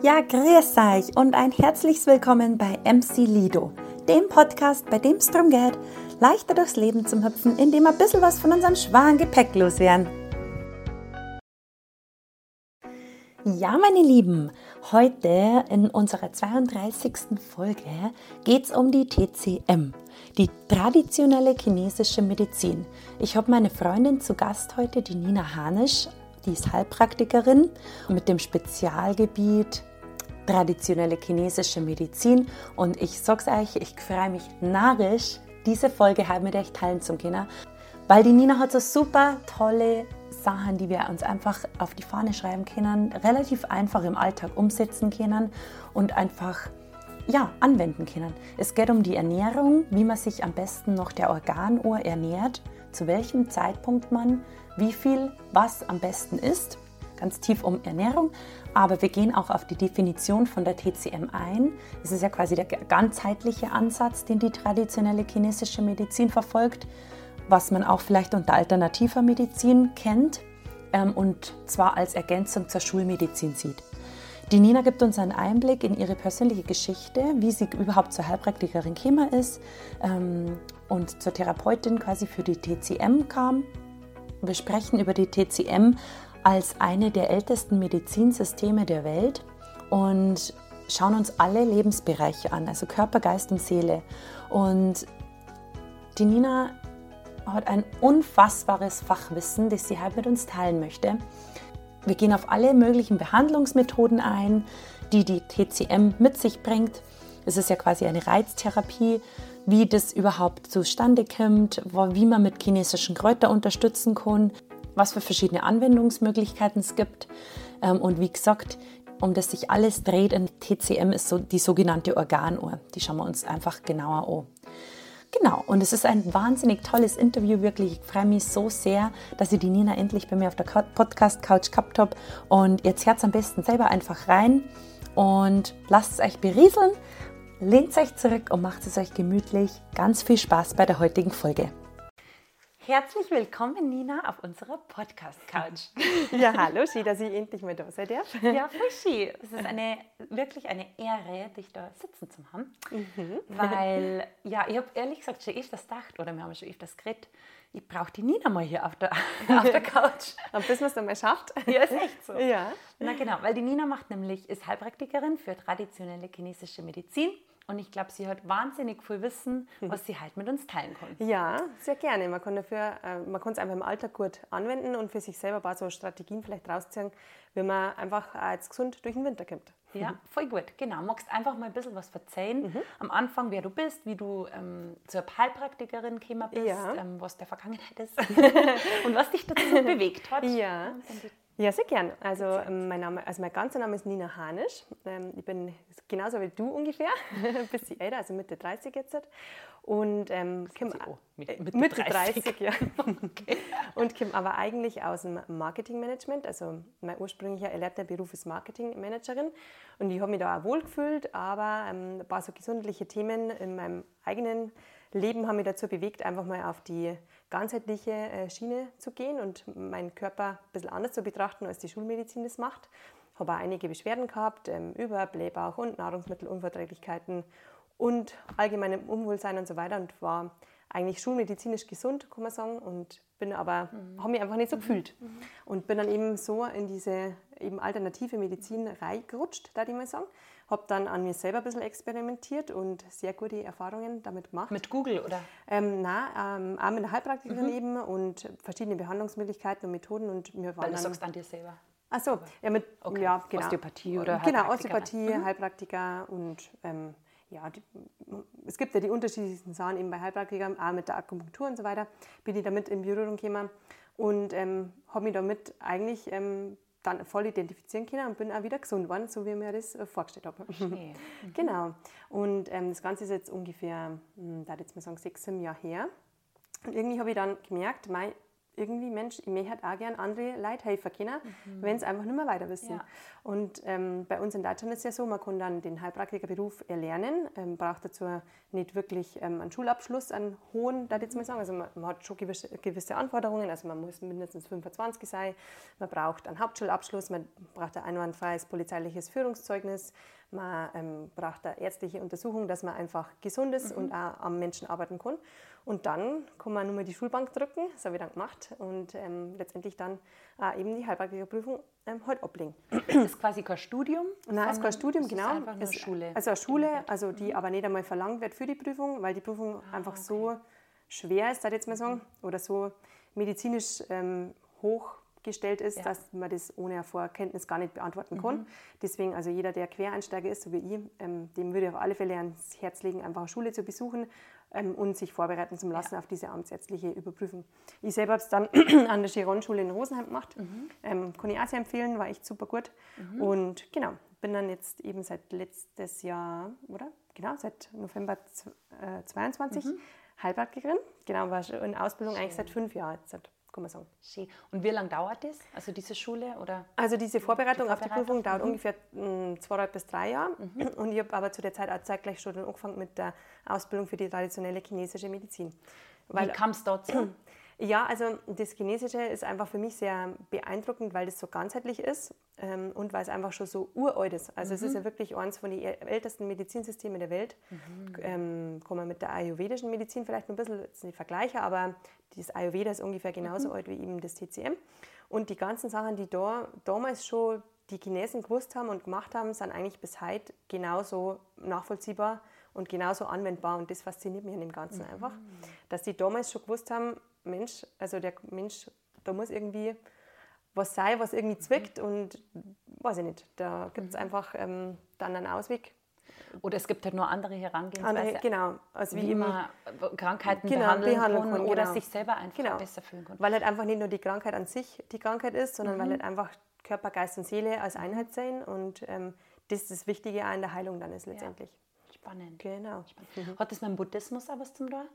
Ja, grüß euch und ein herzliches Willkommen bei MC Lido, dem Podcast, bei dem es darum geht, leichter durchs Leben zu hüpfen, indem wir ein bisschen was von unserem schweren Gepäck loswerden. Ja, meine Lieben, heute in unserer 32. Folge geht es um die TCM, die traditionelle chinesische Medizin. Ich habe meine Freundin zu Gast heute, die Nina Hanisch, die ist Heilpraktikerin mit dem Spezialgebiet traditionelle chinesische Medizin. Und ich sag's euch, ich freue mich narrisch, diese Folge halt mit euch teilen zu können, weil die Nina hat so super tolle Sachen, die wir uns einfach auf die Fahne schreiben können, relativ einfach im Alltag umsetzen können und einfach ja, anwenden können. Es geht um die Ernährung, wie man sich am besten noch der Organuhr ernährt, zu welchem Zeitpunkt man wie viel was am besten isst ganz tief um Ernährung, aber wir gehen auch auf die Definition von der TCM ein. Es ist ja quasi der ganzheitliche Ansatz, den die traditionelle chinesische Medizin verfolgt, was man auch vielleicht unter alternativer Medizin kennt ähm, und zwar als Ergänzung zur Schulmedizin sieht. Die Nina gibt uns einen Einblick in ihre persönliche Geschichte, wie sie überhaupt zur Heilpraktikerin Chema ist ähm, und zur Therapeutin quasi für die TCM kam. Wir sprechen über die TCM als eine der ältesten Medizinsysteme der Welt und schauen uns alle Lebensbereiche an, also Körper, Geist und Seele. Und die Nina hat ein unfassbares Fachwissen, das sie halt mit uns teilen möchte. Wir gehen auf alle möglichen Behandlungsmethoden ein, die die TCM mit sich bringt. Es ist ja quasi eine Reiztherapie, wie das überhaupt zustande kommt, wie man mit chinesischen Kräutern unterstützen kann, was für verschiedene Anwendungsmöglichkeiten es gibt. Ähm, und wie gesagt, um das sich alles dreht, in TCM ist so die sogenannte Organuhr. Die schauen wir uns einfach genauer an. Genau, und es ist ein wahnsinnig tolles Interview, wirklich. Ich freue mich so sehr, dass ich die Nina endlich bei mir auf der Podcast-Couch gehabt habe. Und jetzt hört am besten selber einfach rein und lasst es euch berieseln, lehnt euch zurück und macht es euch gemütlich. Ganz viel Spaß bei der heutigen Folge. Herzlich willkommen, Nina, auf unserer Podcast-Couch. Ja, hallo, schön, dass ich endlich mal da sein darf. Ja, voll schön. Es ist eine, wirklich eine Ehre, dich da sitzen zu haben. Mhm. Weil, ja, ich habe ehrlich gesagt schon öfters gedacht, oder wir haben schon öfters geredet, ich brauche die Nina mal hier auf der, auf der Couch. Und bis man es dann mal schafft. Ja, ist echt so. Ja. Na genau, weil die Nina macht nämlich, ist Heilpraktikerin für traditionelle chinesische Medizin und ich glaube, sie hat wahnsinnig viel Wissen, hm. was sie halt mit uns teilen kann. Ja, sehr gerne. Man kann dafür, äh, man kann es einfach im Alltag gut anwenden und für sich selber ein paar so Strategien vielleicht rausziehen, wie man einfach als gesund durch den Winter kommt. Ja, voll gut. Genau. Magst einfach mal ein bisschen was erzählen? Mhm. Am Anfang, wer du bist, wie du ähm, zur Heilpraktikerin gekommen bist, ja. ähm, was der Vergangenheit ist und was dich dazu bewegt hat. Ja. Ja, sehr gern. Also ähm, mein, Name, also mein ganzer Name ist Nina Hanisch. Ähm, ich bin genauso wie du ungefähr, ein bisschen älter, also Mitte 30 jetzt. Und ähm, Kim, Mitte, Mitte 30, 30 ja. okay. Und Kim aber eigentlich aus dem Marketingmanagement. Also mein ursprünglicher erlernter Beruf ist Marketingmanagerin. Und ich habe mich da auch wohlgefühlt, aber ähm, ein paar so gesundliche Themen in meinem eigenen Leben haben mich dazu bewegt, einfach mal auf die ganzheitliche äh, Schiene zu gehen und meinen Körper ein bisschen anders zu betrachten, als die Schulmedizin das macht. Ich Habe auch einige Beschwerden gehabt ähm, über Blähbauch und Nahrungsmittelunverträglichkeiten und allgemeinem Unwohlsein und so weiter und war eigentlich schulmedizinisch gesund, kann man sagen, und bin aber, mhm. habe mich einfach nicht so mhm. gefühlt. Mhm. Und bin dann eben so in diese eben alternative Medizin reingerutscht, da ich mal sagen. Habe dann an mir selber ein bisschen experimentiert und sehr gute Erfahrungen damit gemacht. Mit Google oder? Ähm, nein, ähm, auch mit der Heilpraktikerin mhm. eben und verschiedene Behandlungsmöglichkeiten und Methoden. Und wir waren Weil du sagst an dir selber. Ach so, ja, mit okay. ja, genau. Osteopathie oder Genau, Osteopathie, mhm. Heilpraktiker und ähm, ja, die, es gibt ja die unterschiedlichsten Sachen eben bei Heilpraktikern, auch mit der Akupunktur und so weiter, bin ich damit in Berührung gekommen und ähm, habe mich damit eigentlich ähm, dann voll identifizieren können und bin auch wieder gesund geworden, so wie ich mir das äh, vorgestellt habe. Mhm. Genau. Und ähm, das Ganze ist jetzt ungefähr, hm, da jetzt mal sagen, sechs, sieben Jahre her. Und irgendwie habe ich dann gemerkt, mein, irgendwie, Mensch, ich möchte auch gerne andere Leute helfen können, mhm. wenn sie einfach nicht mehr weiter wissen. Ja. Und ähm, bei uns in Deutschland ist es ja so, man kann dann den Heilpraktikerberuf erlernen, ähm, braucht dazu nicht wirklich ähm, einen Schulabschluss, einen hohen, da jetzt mal sagen. Also man, man, hat schon gewisse, gewisse Anforderungen, also man muss mindestens 25 sein, man braucht einen Hauptschulabschluss, man braucht ein einwandfreies polizeiliches Führungszeugnis, man ähm, braucht eine ärztliche Untersuchung, dass man einfach gesund ist mhm. und auch am Menschen arbeiten kann. Und dann kann man nur mal die Schulbank drücken, das habe ich dann gemacht, und ähm, letztendlich dann äh, eben die Heilpraktikerprüfung ähm, halt ablegen. Das ist quasi kein Studium? Nein, das ist kein Studium, ist genau. Einfach eine Schule. Also eine Schule, also die mhm. aber nicht einmal verlangt wird für die Prüfung, weil die Prüfung ah, einfach okay. so schwer ist, da jetzt mal sagen, mhm. oder so medizinisch ähm, hoch gestellt ist, ja. dass man das ohne Vorkenntnis gar nicht beantworten kann. Mhm. Deswegen, also jeder, der Quereinsteiger ist, so wie ich, ähm, dem würde ich auf alle Fälle ans Herz legen, einfach eine Schule zu besuchen ähm, und sich vorbereiten zu lassen ja. auf diese amtsärztliche Überprüfung. Ich selber habe es dann an der Chiron-Schule in Rosenheim gemacht. Mhm. Ähm, kann ich auch sehr empfehlen, war echt super gut. Mhm. Und genau, bin dann jetzt eben seit letztes Jahr, oder? Genau, seit November 2022 äh, mhm. Heilpraktikerin. Genau, war in Ausbildung Schön. eigentlich seit fünf Jahren jetzt kann man sagen. Schön. Und wie lange dauert das? Also diese Schule? Oder also diese Vorbereitung, die Vorbereitung? auf die Prüfung dauert mhm. ungefähr mh, zweieinhalb bis drei Jahre. Mhm. Und ich habe aber zu der Zeit auch zeitgleich schon angefangen mit der Ausbildung für die traditionelle chinesische Medizin. Weil, wie kam es dazu? Ja, also das Chinesische ist einfach für mich sehr beeindruckend, weil das so ganzheitlich ist ähm, und weil es einfach schon so uralt ist. Also mhm. es ist ja mhm. wirklich eines von den ältesten Medizinsystemen der Welt. Mhm. Ähm, kann man mit der ayurvedischen Medizin vielleicht ein bisschen jetzt nicht vergleichen, aber das Ayurveda ist ungefähr genauso mhm. alt wie eben das TCM. Und die ganzen Sachen, die da damals schon die Chinesen gewusst haben und gemacht haben, sind eigentlich bis heute genauso nachvollziehbar und genauso anwendbar. Und das fasziniert mich an dem Ganzen mhm. einfach, dass die damals schon gewusst haben, Mensch, also der Mensch, da muss irgendwie was sein, was irgendwie zwickt und weiß ich nicht, da gibt es mhm. einfach ähm, dann einen Ausweg. Oder es gibt halt nur andere Herangehensweise. Andere, genau. Also wie, wie man Krankheiten genau, behandeln, behandeln kann, kann oder genau. sich selber einfach genau. besser fühlen kann. Weil halt einfach nicht nur die Krankheit an sich die Krankheit ist, sondern mhm. weil halt einfach Körper, Geist und Seele als Einheit sein und ähm, das ist das Wichtige auch in der Heilung dann ist letztendlich. Ja. Spannend. Genau. Spannend. Mhm. Hat das mit dem Buddhismus auch was zum tun?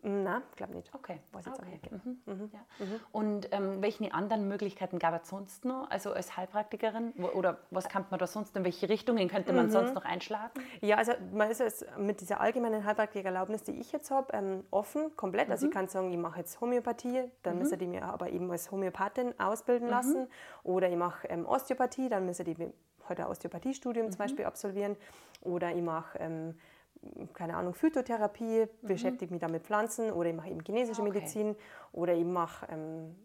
Nein, glaube nicht. Okay. Weiß jetzt okay. Nicht. Mhm. Mhm. Ja. Mhm. Und ähm, welche anderen Möglichkeiten gab es sonst noch? Also als Heilpraktikerin? Oder was kann man da sonst, in welche Richtungen könnte man mhm. sonst noch einschlagen? Ja, also man ist jetzt mit dieser allgemeinen Heilpraktikererlaubnis, die ich jetzt habe, ähm, offen, komplett. Also ich mhm. kann sagen, ich mache jetzt Homöopathie, dann müsste die mir aber eben als Homöopathin ausbilden mhm. lassen. Oder ich mache ähm, Osteopathie, dann müsste die heute ein Osteopathiestudium zum Beispiel absolvieren. Oder ich mache ähm, keine Ahnung, Phytotherapie, mhm. beschäftige mich da mit Pflanzen oder ich mache eben chinesische okay. Medizin oder ich mache ähm,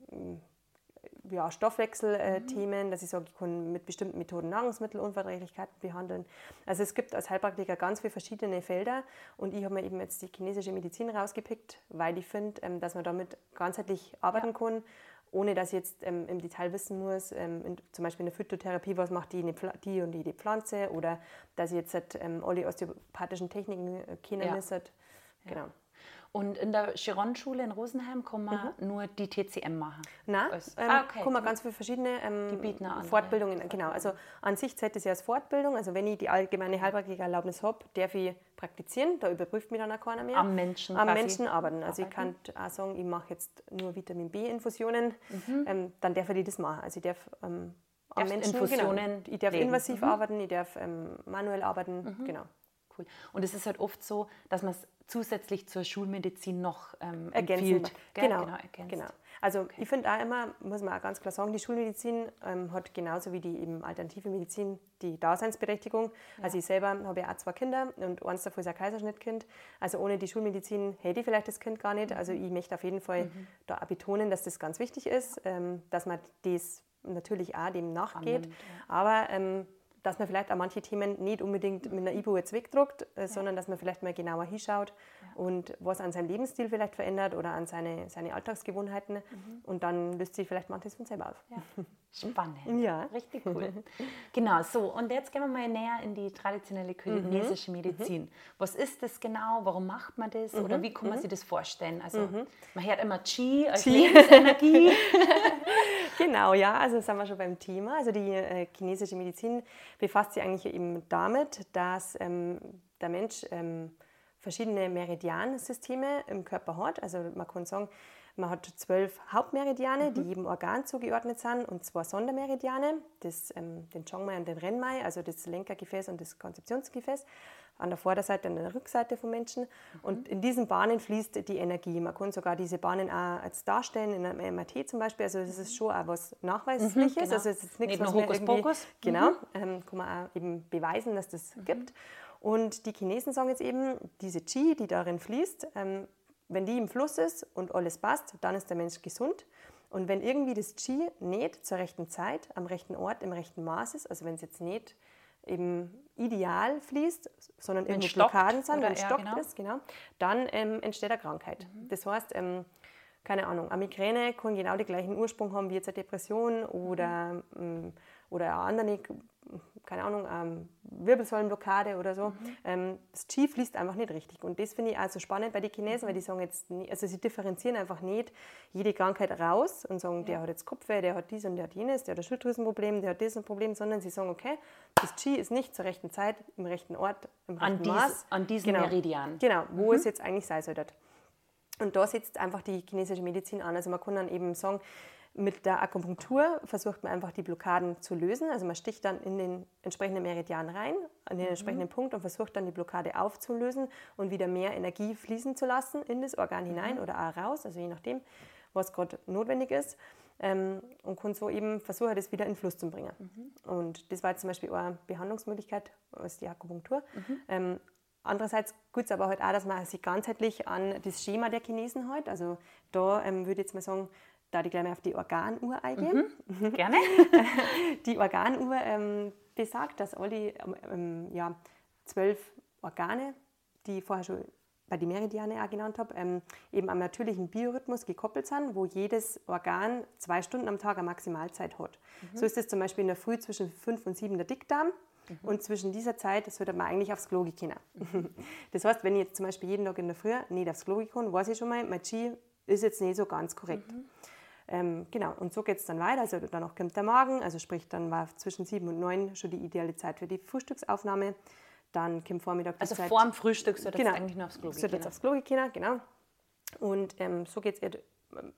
ja, Stoffwechselthemen, äh, mhm. dass ich sage, ich kann mit bestimmten Methoden Nahrungsmittelunverträglichkeiten behandeln. Also es gibt als Heilpraktiker ganz viele verschiedene Felder und ich habe mir eben jetzt die chinesische Medizin rausgepickt, weil ich finde, ähm, dass man damit ganzheitlich arbeiten ja. kann ohne dass ich jetzt ähm, im Detail wissen muss, ähm, in, zum Beispiel in der Phytotherapie, was macht die, die und die, die Pflanze oder dass ich jetzt halt, ähm, alle osteopathischen Techniken äh, kennen ja. müsste. Genau. Ja. Und in der Chiron-Schule in Rosenheim kann man mhm. nur die TCM machen? Nein, ähm, ah, okay. kann man ganz viele verschiedene ähm, Fortbildungen, genau. Also an sich zählt das ja als Fortbildung. Also wenn ich die allgemeine Heilpraktikererlaubnis habe, darf ich praktizieren. Da überprüft mich dann auch keiner mehr. Am Menschen Am Menschen arbeiten. Also arbeiten. ich kann auch sagen, ich mache jetzt nur Vitamin B-Infusionen. Mhm. Ähm, dann darf ich das machen. Also ich darf ähm, am Menschen. Infusionen genau, ich darf leben. invasiv mhm. arbeiten, ich darf ähm, manuell arbeiten, mhm. genau. Cool. Und es ist halt oft so, dass man es zusätzlich zur Schulmedizin noch ähm, empfiehlt. Genau, genau, genau. Also okay. ich finde auch immer, muss man auch ganz klar sagen, die Schulmedizin ähm, hat genauso wie die eben alternative Medizin die Daseinsberechtigung. Ja. Also ich selber habe ja auch zwei Kinder und eins davon ist ein Kaiserschnittkind. Also ohne die Schulmedizin hätte ich vielleicht das Kind gar nicht. Also ich möchte auf jeden Fall mhm. da auch betonen, dass das ganz wichtig ist, ähm, dass man das natürlich auch dem nachgeht. Annimmt, ja. Aber ähm, dass man vielleicht auch manche Themen nicht unbedingt mit einer Ibu jetzt wegdruckt, äh, sondern dass man vielleicht mal genauer hinschaut. Und was an seinem Lebensstil vielleicht verändert oder an seine, seine Alltagsgewohnheiten. Mhm. Und dann löst sich vielleicht manches von selber auf. Ja. Spannend. Ja. Richtig cool. genau, so. Und jetzt gehen wir mal näher in die traditionelle chinesische mhm. Medizin. Mhm. Was ist das genau? Warum macht man das? Oder mhm. wie kann man mhm. sich das vorstellen? Also, mhm. man hört immer Qi als Qi. Lebensenergie. genau, ja. Also, sind wir schon beim Thema. Also, die äh, chinesische Medizin befasst sich eigentlich eben damit, dass ähm, der Mensch ähm, verschiedene Meridiansysteme im Körper hat. Also, man kann sagen, Man hat zwölf Hauptmeridiane, mhm. die jedem Organ zugeordnet sind, und zwei Sondermeridiane, das, ähm, den Chongmai und den Renmai, also das Lenkergefäß und das Konzeptionsgefäß an der Vorderseite und an der Rückseite vom Menschen. Mhm. Und in diesen Bahnen fließt die Energie. Man kann sogar diese Bahnen auch als darstellen, in einem MRT zum Beispiel. Also das ist schon auch was Nachweisliches. Mhm, genau. Also es ist nichts, Nicht was nur Hokus Pokus. Genau, mhm. ähm, kann man auch eben beweisen, dass das mhm. gibt. Und die Chinesen sagen jetzt eben, diese Qi, die darin fließt, ähm, wenn die im Fluss ist und alles passt, dann ist der Mensch gesund. Und wenn irgendwie das Qi nicht zur rechten Zeit, am rechten Ort, im rechten Maß ist, also wenn es jetzt nicht eben ideal fließt, sondern wenn irgendwo Blockaden sind, wenn es stockt genau. ist, genau, dann ähm, entsteht eine Krankheit. Mhm. Das heißt, ähm, keine Ahnung, eine Migräne kann genau den gleichen Ursprung haben wie jetzt eine Depression oder, mhm. ähm, oder eine andere keine Ahnung, ähm, Wirbelsäulenblockade oder so. Mhm. Ähm, das Qi fließt einfach nicht richtig. Und das finde ich also spannend bei den Chinesen, weil die sagen jetzt, nie, also sie differenzieren einfach nicht jede Krankheit raus und sagen, ja. der hat jetzt Kopfweh, der hat dies und der hat jenes, der hat ein Schilddrüsenproblem, der hat ein Problem, sondern sie sagen, okay, das Qi ist nicht zur rechten Zeit, im rechten Ort, im rechten an dies, Maß. An diesem genau. Meridian. Genau, wo mhm. es jetzt eigentlich sein sollte. Und da setzt einfach die chinesische Medizin an. Also man kann dann eben sagen, mit der Akupunktur versucht man einfach die Blockaden zu lösen. Also man sticht dann in den entsprechenden Meridian rein, an den mhm. entsprechenden Punkt und versucht dann die Blockade aufzulösen und wieder mehr Energie fließen zu lassen in das Organ mhm. hinein oder auch raus, also je nachdem, was gerade notwendig ist. Ähm, und kann so eben versuchen, das wieder in Fluss zu bringen. Mhm. Und das war jetzt zum Beispiel eine Behandlungsmöglichkeit, als die Akupunktur. Mhm. Ähm, Andererseits gut es aber halt auch, dass man sich ganzheitlich an das Schema der Chinesen hält. Also da ähm, würde ich jetzt mal sagen, da ich gleich mal auf die Organuhr eingehen. Mhm, gerne. die Organuhr ähm, besagt, dass alle ähm, ja, zwölf Organe, die ich vorher schon bei den Meridiane auch genannt habe, ähm, eben am natürlichen Biorhythmus gekoppelt sind, wo jedes Organ zwei Stunden am Tag eine Maximalzeit hat. Mhm. So ist es zum Beispiel in der Früh zwischen fünf und sieben der Dickdarm. Mhm. Und zwischen dieser Zeit sollte man eigentlich aufs Klo gehen können. Das heißt, wenn ich jetzt zum Beispiel jeden Tag in der Früh nicht aufs Klo gehen weiß ich schon mal, mein Chi ist jetzt nicht so ganz korrekt. Mhm. Ähm, genau, und so geht es dann weiter. Also danach kommt der Morgen, also sprich, dann war zwischen sieben und neun schon die ideale Zeit für die Frühstücksaufnahme. Dann kommt Vormittag die also Zeit. Also vor dem Frühstück sollte genau, eigentlich noch aufs Klo gehen. Sollte aufs Klo gehen, genau. Und ähm, so geht es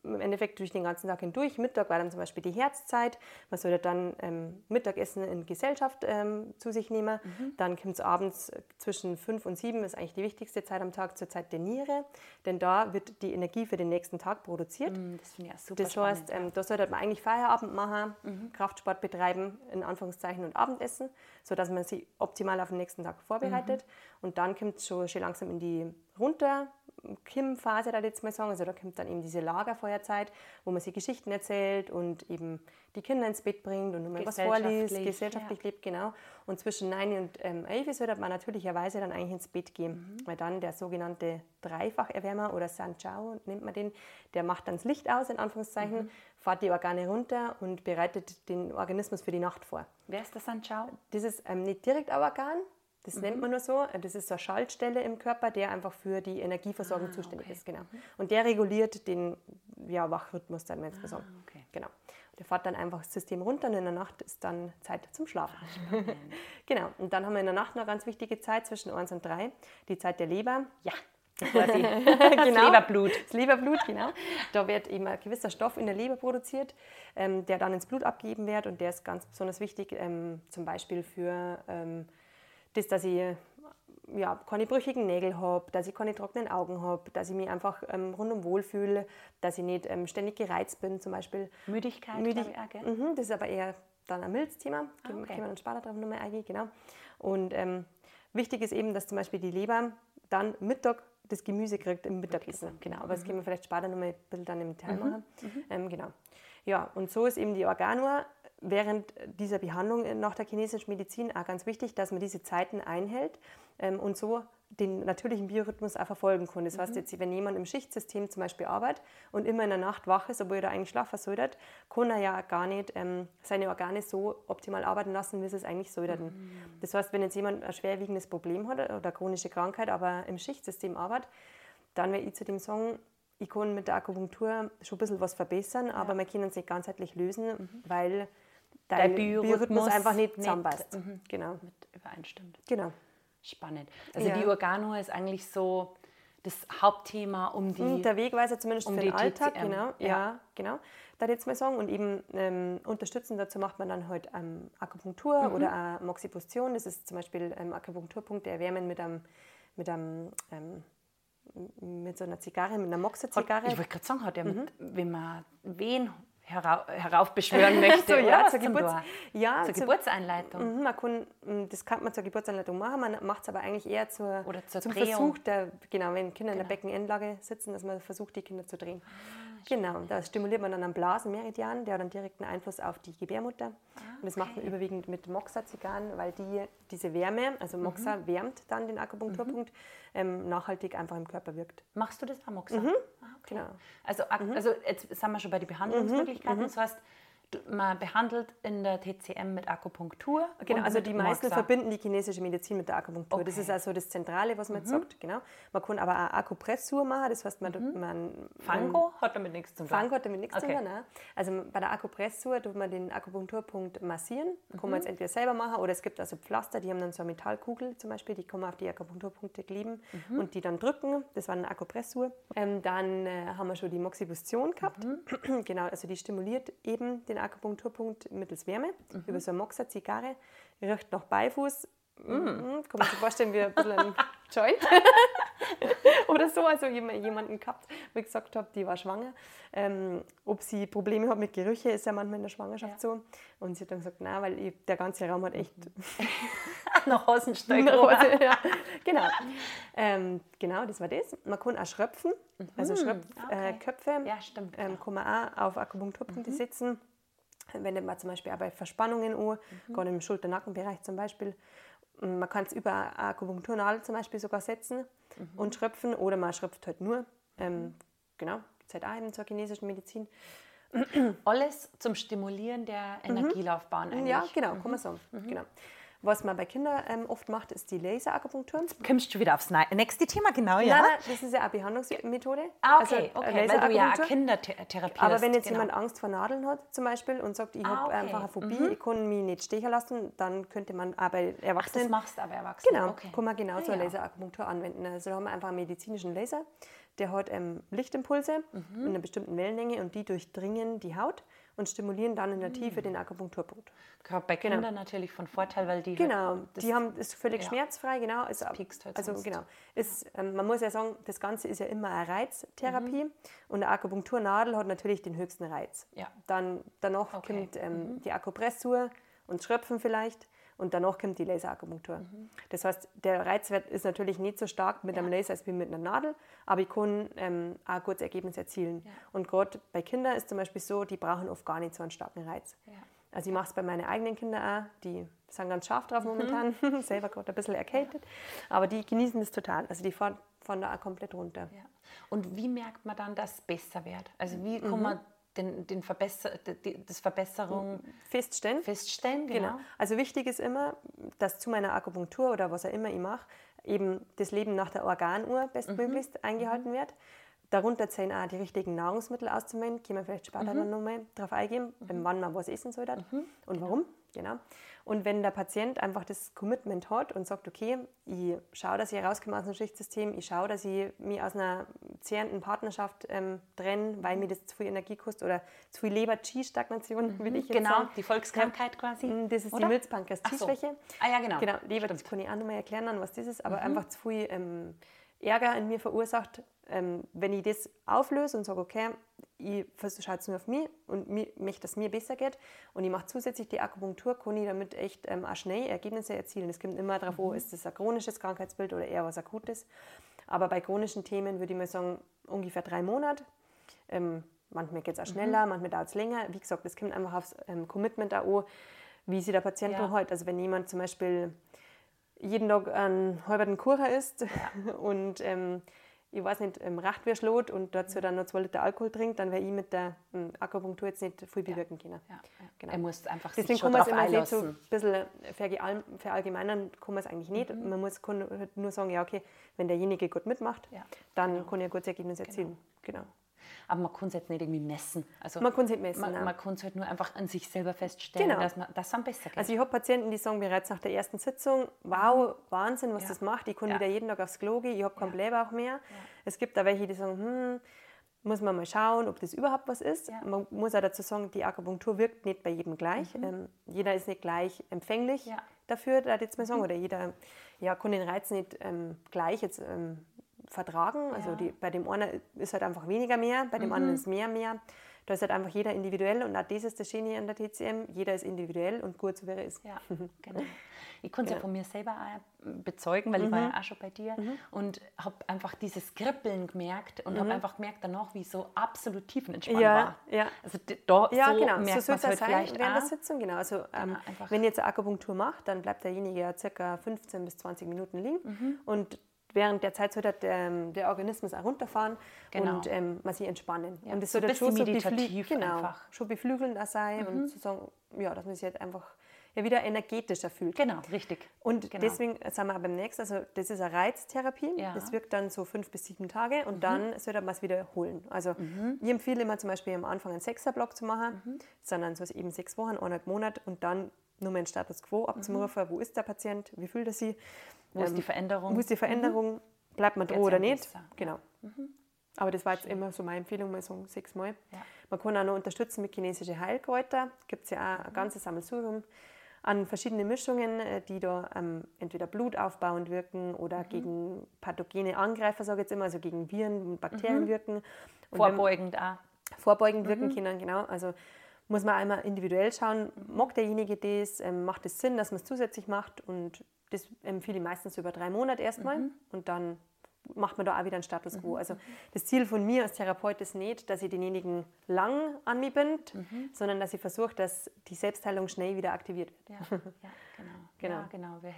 im Endeffekt durch den ganzen Tag hindurch. Mittag war dann zum Beispiel die Herzzeit. Man sollte dann ähm, Mittagessen in Gesellschaft ähm, zu sich nehmen. Mhm. Dann kommt es abends zwischen fünf und sieben, ist eigentlich die wichtigste Zeit am Tag, zur Zeit der Niere. Denn da wird die Energie für den nächsten Tag produziert. Mhm, das finde ich auch super Das heißt, ähm, da sollte man eigentlich Feierabend machen, mhm. Kraftsport betreiben, in Anführungszeichen, und Abendessen, sodass man sich optimal auf den nächsten Tag vorbereitet. Und dann kommt es schon, schon langsam in die runter Kim-Phase, da jetzt mal sagen. Also da kommt dann eben diese Lagerfeuerzeit, wo man sich Geschichten erzählt und eben die Kinder ins Bett bringt und mal was vorliest, gesellschaftlich ja. lebt, genau. Und zwischen 9 und ähm, 11 sollte man natürlicherweise dann eigentlich ins Bett gehen, mhm. weil dann der sogenannte Dreifacherwärmer oder Sanchao nennt man den, der macht dann das Licht aus, in Anführungszeichen, mhm. fährt die Organe runter und bereitet den Organismus für die Nacht vor. Wer ist der Sanchao? Das ist ähm, nicht direkt ein Organ, das mhm. nennt man nur so. Das ist so eine Schaltstelle im Körper, der einfach für die Energieversorgung ah, zuständig okay. ist. Genau. Mhm. Und der reguliert den ja, Wachrhythmus, dann, wenn es ah. Okay. Genau. Der fährt dann einfach das System runter und in der Nacht ist dann Zeit zum Schlafen. Ah, genau. Und dann haben wir in der Nacht noch eine ganz wichtige Zeit zwischen 1 und 3, die Zeit der Leber. Ja. Das genau. Leberblut. Das Leberblut, genau. Da wird eben ein gewisser Stoff in der Leber produziert, ähm, der dann ins Blut abgegeben wird und der ist ganz besonders wichtig, ähm, zum Beispiel für ähm, das, dass ich ja, keine brüchigen Nägel habe, dass ich keine trockenen Augen habe, dass ich mich einfach ähm, rundum wohlfühle, dass ich nicht ähm, ständig gereizt bin, zum Beispiel. Müdigkeit, Müdig ich auch, mhm, Das ist aber eher dann ein Milzthema, ah, okay. können wir dann später drauf nochmal eingehen, genau. Und ähm, wichtig ist eben, dass zum Beispiel die Leber dann Mittag das Gemüse kriegt im Mittagessen. Genau, aber das mhm. können wir vielleicht später nochmal ein bisschen dann im Detail mhm. machen. Mhm. Ähm, genau. Ja, und so ist eben die Organuhr während dieser Behandlung nach der chinesischen Medizin auch ganz wichtig, dass man diese Zeiten einhält ähm, und so den natürlichen Biorhythmus auch verfolgen kann. Das mhm. heißt, jetzt, wenn jemand im Schichtsystem zum Beispiel arbeitet und immer in der Nacht wach ist, obwohl er eigentlich schlafen sollte, kann er ja gar nicht ähm, seine Organe so optimal arbeiten lassen, wie sie es eigentlich sollten. Mhm. Das heißt, wenn jetzt jemand ein schwerwiegendes Problem hat oder chronische Krankheit, aber im Schichtsystem arbeitet, dann wäre ich zu dem sagen, ich kann mit der Akupunktur schon ein bisschen was verbessern, ja. aber wir können es nicht ganzheitlich lösen, mhm. weil dein Biorhythmus, Biorhythmus einfach nicht zusammenpasst. Nicht, mhm. genau. Mit übereinstimmt. Genau. Spannend. Also ja. die Organo ist eigentlich so das Hauptthema um die. Und der Wegweiser zumindest um für den Alltag, TCM, genau. ja. Ja, genau. Da jetzt mal sagen. Und eben ähm, unterstützend dazu macht man dann halt ähm, Akupunktur Mhm. oder auch Moxibustion. Das ist zum Beispiel ähm, Akupunkturpunkte erwärmen mit einem, mit einem ähm, mit so einer Zigarre, mit einer Moxa-Zigarre. ich wollte gerade sagen, hat er, Mhm. mit, wenn man wen herau heraufbeschwören möchte, So, ja, zur, da? ja, zur zur- Geburtseinleitung. Mhm, man kann, mm, das kann man zur Geburtsanleitung machen, man macht es aber eigentlich eher zur, Oder zur zum Drehung. Versuch, der, genau, wenn Kinder in der Beckenendlage sitzen, dass man versucht, die Kinder zu drehen. Ah, genau, da stimuliert man dann einen Blasenmeridian, der hat dann direkten Einfluss auf die Gebärmutter. Und das macht man überwiegend mit Moxa-Zigarren, weil die, diese Wärme, also Moxa Mhm. wärmt dann den Akupunkturpunkt, ähm, nachhaltig einfach im Körper wirkt. Machst du das auch, Moxa? Ah, okay. Genau. Also, ak- also jetzt sind wir schon bei den Behandlungsmöglichkeiten. Das heißt, man behandelt in der TCM mit Akupunktur. Genau, also die meisten Moxa. verbinden die chinesische Medizin mit der Akupunktur. Das Okay. ist also das Zentrale, was man jetzt sagt. Genau. Man kann aber auch Akupressur machen, das heißt, man, man Fango hat damit nichts zu tun. Fango hat damit nichts Okay. zu tun. Ne? Also bei der Akupressur tut man den Akupunkturpunkt massieren. Kann Mhm. man jetzt entweder selber machen oder es gibt also Pflaster, die haben dann so eine Metallkugel zum Beispiel, die kann man auf die Akupunkturpunkte kleben Mhm. und die dann drücken. Das war eine Akupressur. Ähm, dann äh, haben wir schon die Moxibustion gehabt. Mhm. genau, also die stimuliert eben den Akupunkturpunkt mittels Wärme Mhm. über so eine Moxa-Zigarre. Riecht nach Beifuß. Mhm. Kann man sich vorstellen wie ein bisschen ein Joint oder so. Also jem- jemanden gehabt, ich gesagt habe, die war schwanger. Ähm, ob sie Probleme hat mit Gerüche, ist ja manchmal in der Schwangerschaft so. Und sie hat dann gesagt, nein, weil ich, der ganze Raum hat echt Nach Hosenstück. Hose, ja. genau. Ähm, genau, das war das. Man kann auch schröpfen, also Schröpfköpfe okay. äh, Köpfe, Ja, stimmt, Ähm, kann man auch auf Akupunkturpunkte setzen. Wendet man zum Beispiel auch bei Verspannungen an, gerade im Schulter-Nackenbereich zum Beispiel. Mm, Man kann es über Akupunkturnadel zum Beispiel sogar setzen und schröpfen oder man schröpft halt nur. Ähm, genau, gibt es halt auch eben zur chinesischen Medizin. Alles zum Stimulieren der Energielaufbahn eigentlich. Mhm. Ja, genau, kann man sagen. Genau. Was man bei Kindern ähm, oft macht, ist die Laserakupunktur. Kommst du wieder aufs nächste Thema, genau, ja? Nein, nein, das ist ja eine Behandlungsmethode. Ah, Also, okay, äh, okay, weil du ja. Kindertherapie Aber wenn jetzt genau. jemand Angst vor Nadeln hat zum Beispiel und sagt, ich Ah, habe okay. einfach eine Phobie, ich kann mich nicht stechen lassen, dann könnte man auch bei Ach, das Erwachsenen, machst du aber Erwachsene. genau, okay. kann man genauso Ah, eine ja. Laserakupunktur anwenden. Also da haben wir einfach einen medizinischen Laser, der hat ähm, Lichtimpulse Mhm. in einer bestimmten Wellenlänge und die durchdringen die Haut und stimulieren dann in der Mhm. Tiefe den Akupunkturpunkt. Gerade bei Kindern natürlich von Vorteil, weil die Genau, das- die haben ist völlig ja. schmerzfrei, genau. Ist, ab- piekst halt also sonst. genau, ist, ähm, man muss ja sagen, das Ganze ist ja immer eine Reiztherapie Mhm. und eine Akupunkturnadel hat natürlich den höchsten Reiz. Ja. Dann danach Okay. Mhm. kommt ähm, die Akupressur und Schröpfen vielleicht und danach kommt die Laserakupunktur. Mhm. Das heißt, der Reizwert ist natürlich nicht so stark mit einem Laser als wie mit einer Nadel, aber ich kann ähm, auch ein gutes Ergebnis erzielen. Und gerade bei Kindern ist zum Beispiel so, die brauchen oft gar nicht so einen starken Reiz. Ja. Also ich mache es bei meinen eigenen Kindern auch, die sind ganz scharf drauf Mhm. momentan, selber gerade ein bisschen erkältet, aber die genießen das total. Also die fahren, fahren da auch komplett runter. Ja. Und wie merkt man dann, dass es besser wird? Also wie Mhm. kann man den, den Verbesser, die, das Verbesserung Feststellen. feststellen? Genau. Genau. Also wichtig ist immer, dass zu meiner Akupunktur oder was auch immer ich mache, eben das Leben nach der Organuhr bestmöglichst Mhm. eingehalten wird. Darunter zählen auch die richtigen Nahrungsmittel auszuwählen. Können wir vielleicht später Mhm. dann nochmal drauf eingehen, ähm, wann man was essen soll und warum. Genau. Und wenn der Patient einfach das Commitment hat und sagt, okay, ich schaue, dass ich rauskomme aus dem Schichtsystem, ich schaue, dass ich mich aus einer zehrenden Partnerschaft ähm, trenne, weil mir das zu viel Energie kostet oder zu viel Leber-Qi-Stagnation, will ich jetzt Genau, sagen. die Volkskrankheit quasi. Mm, Das ist oder? die Milzpankreas-T-Schwäche. Ah ja, genau. Genau, Leber, Stimmt. das kann ich auch noch mal erklären, was das ist, Mhm. aber einfach zu viel ähm, Ärger in mir verursacht, ähm, wenn ich das auflöse und sage, okay, ich schaue jetzt nur auf mich und möchte, dass es mir besser geht und ich mache zusätzlich die Akupunktur, kann ich damit echt ähm, auch schnell Ergebnisse erzielen. Es kommt immer darauf Mhm. an, ist das ein chronisches Krankheitsbild oder eher was Akutes. Aber bei chronischen Themen würde ich mal sagen, ungefähr drei Monate. Ähm, manchmal geht es auch Mhm. schneller, manchmal dauert es länger. Wie gesagt, das kommt einfach aufs ähm, Commitment an, wie sich der Patient Ja. verhält. Also wenn jemand zum Beispiel jeden Tag einen halben Kuchen isst und ähm, ich weiß nicht, ähm, Rachtwürstlot und dazu dann noch zwei Liter Alkohol trinkt, dann wäre ich mit der ähm, Akupunktur jetzt nicht viel bewirken können. Ja, ja. Genau. Er muss einfach Deswegen sich schon kann man es immer so ein bisschen verallgemeinern, kann man es eigentlich nicht. Man muss halt nur sagen, ja okay, wenn derjenige gut mitmacht, dann kann er ein gutes Ergebnis erzielen. Genau. Aber man kann es jetzt nicht irgendwie messen. Also Man kann es nicht messen, Man, man kann es halt nur einfach an sich selber feststellen, Genau. dass man das dann besser geht. Also ich habe Patienten, die sagen bereits nach der ersten Sitzung, wow, Wahnsinn, was Ja. das macht. Ich kann Ja. wieder jeden Tag aufs Klo gehen, ich habe keinen Blähbauch mehr. Es gibt da welche, die sagen, hm, muss man mal schauen, ob das überhaupt was ist. Ja. Man muss auch dazu sagen, die Akupunktur wirkt nicht bei jedem gleich. Ähm, jeder ist nicht gleich empfänglich Mhm. Ja. Mhm. dafür, da jetzt mal sagen. Oder jeder ja, kann den Reiz nicht ähm, gleich jetzt ähm, vertragen. Also Ja. Mhm. die, bei dem einen ist halt einfach weniger mehr, bei dem anderen ist mehr mehr. Da ist halt einfach jeder individuell und auch das ist das Schöne an der TCM. Jeder ist individuell und gut so wäre es. Ja, genau. Ich konnte es ja Genau. von mir selber auch bezeugen, weil ich Mhm. war ja auch schon bei dir und habe einfach dieses Kribbeln gemerkt und habe einfach gemerkt danach, wie ich so absolut tiefenentspannt Mhm. Ja, war. ja. Also da Ja, so genau. merkt So soll es halt sein vielleicht während der auch. Sitzung. Genau. Also, ähm, einfach- wenn ihr jetzt eine Akupunktur macht, dann bleibt derjenige ja circa 15 bis 20 Minuten liegen. Mhm. Und während der Zeit soll der, ähm, der Organismus auch runterfahren Genau. und ähm, man sich entspannen. Ja, und das so soll ein dann schon so genau, einfach. Mhm. schon beflügelnd auch sein und zu sagen, ja, dass man sich halt einfach ja, wieder energetischer fühlt. Genau, richtig. Und Genau. deswegen sind wir auch beim nächsten, also das ist eine Reiztherapie, Ja. Mhm. das wirkt dann so fünf bis sieben Tage und dann sollte man es wiederholen. Also ich empfehle immer zum Beispiel am Anfang einen Sechserblock zu machen, Mhm. sondern so eben sechs Wochen, eineinhalb Monate und dann nur mal einen Status Quo abzurufen, wo ist der Patient, wie fühlt er sich, Mhm. Wo ist die Veränderung? Mhm. wo ist die Veränderung, bleibt man droh oder nicht. besser? Genau. Aber das war jetzt immer so meine Empfehlung, mal so sechsmal. Ja. Man kann auch noch unterstützen mit chinesischen Heilkräuter. Gibt es ja auch ein ganzes Sammelsurium an verschiedene Mischungen, äh, die da ähm, entweder blutaufbauend wirken oder Mhm. gegen pathogene Angreifer, sage ich jetzt immer, also gegen Viren und Bakterien Mhm. wirken. Und Vorbeugend auch. vorbeugend wirken können, genau. Also muss man einmal individuell schauen, mag derjenige das, ähm, macht es Sinn, dass man es zusätzlich macht und das empfehle ich meistens über drei Monate erstmal und dann macht man da auch wieder einen Status quo. Also das Ziel von mir als Therapeut ist nicht, dass ich denjenigen lang an mich bind, sondern dass ich versuche, dass die Selbstheilung schnell wieder aktiviert wird. Ja, ja genau. Genau. Ja, genau. Wir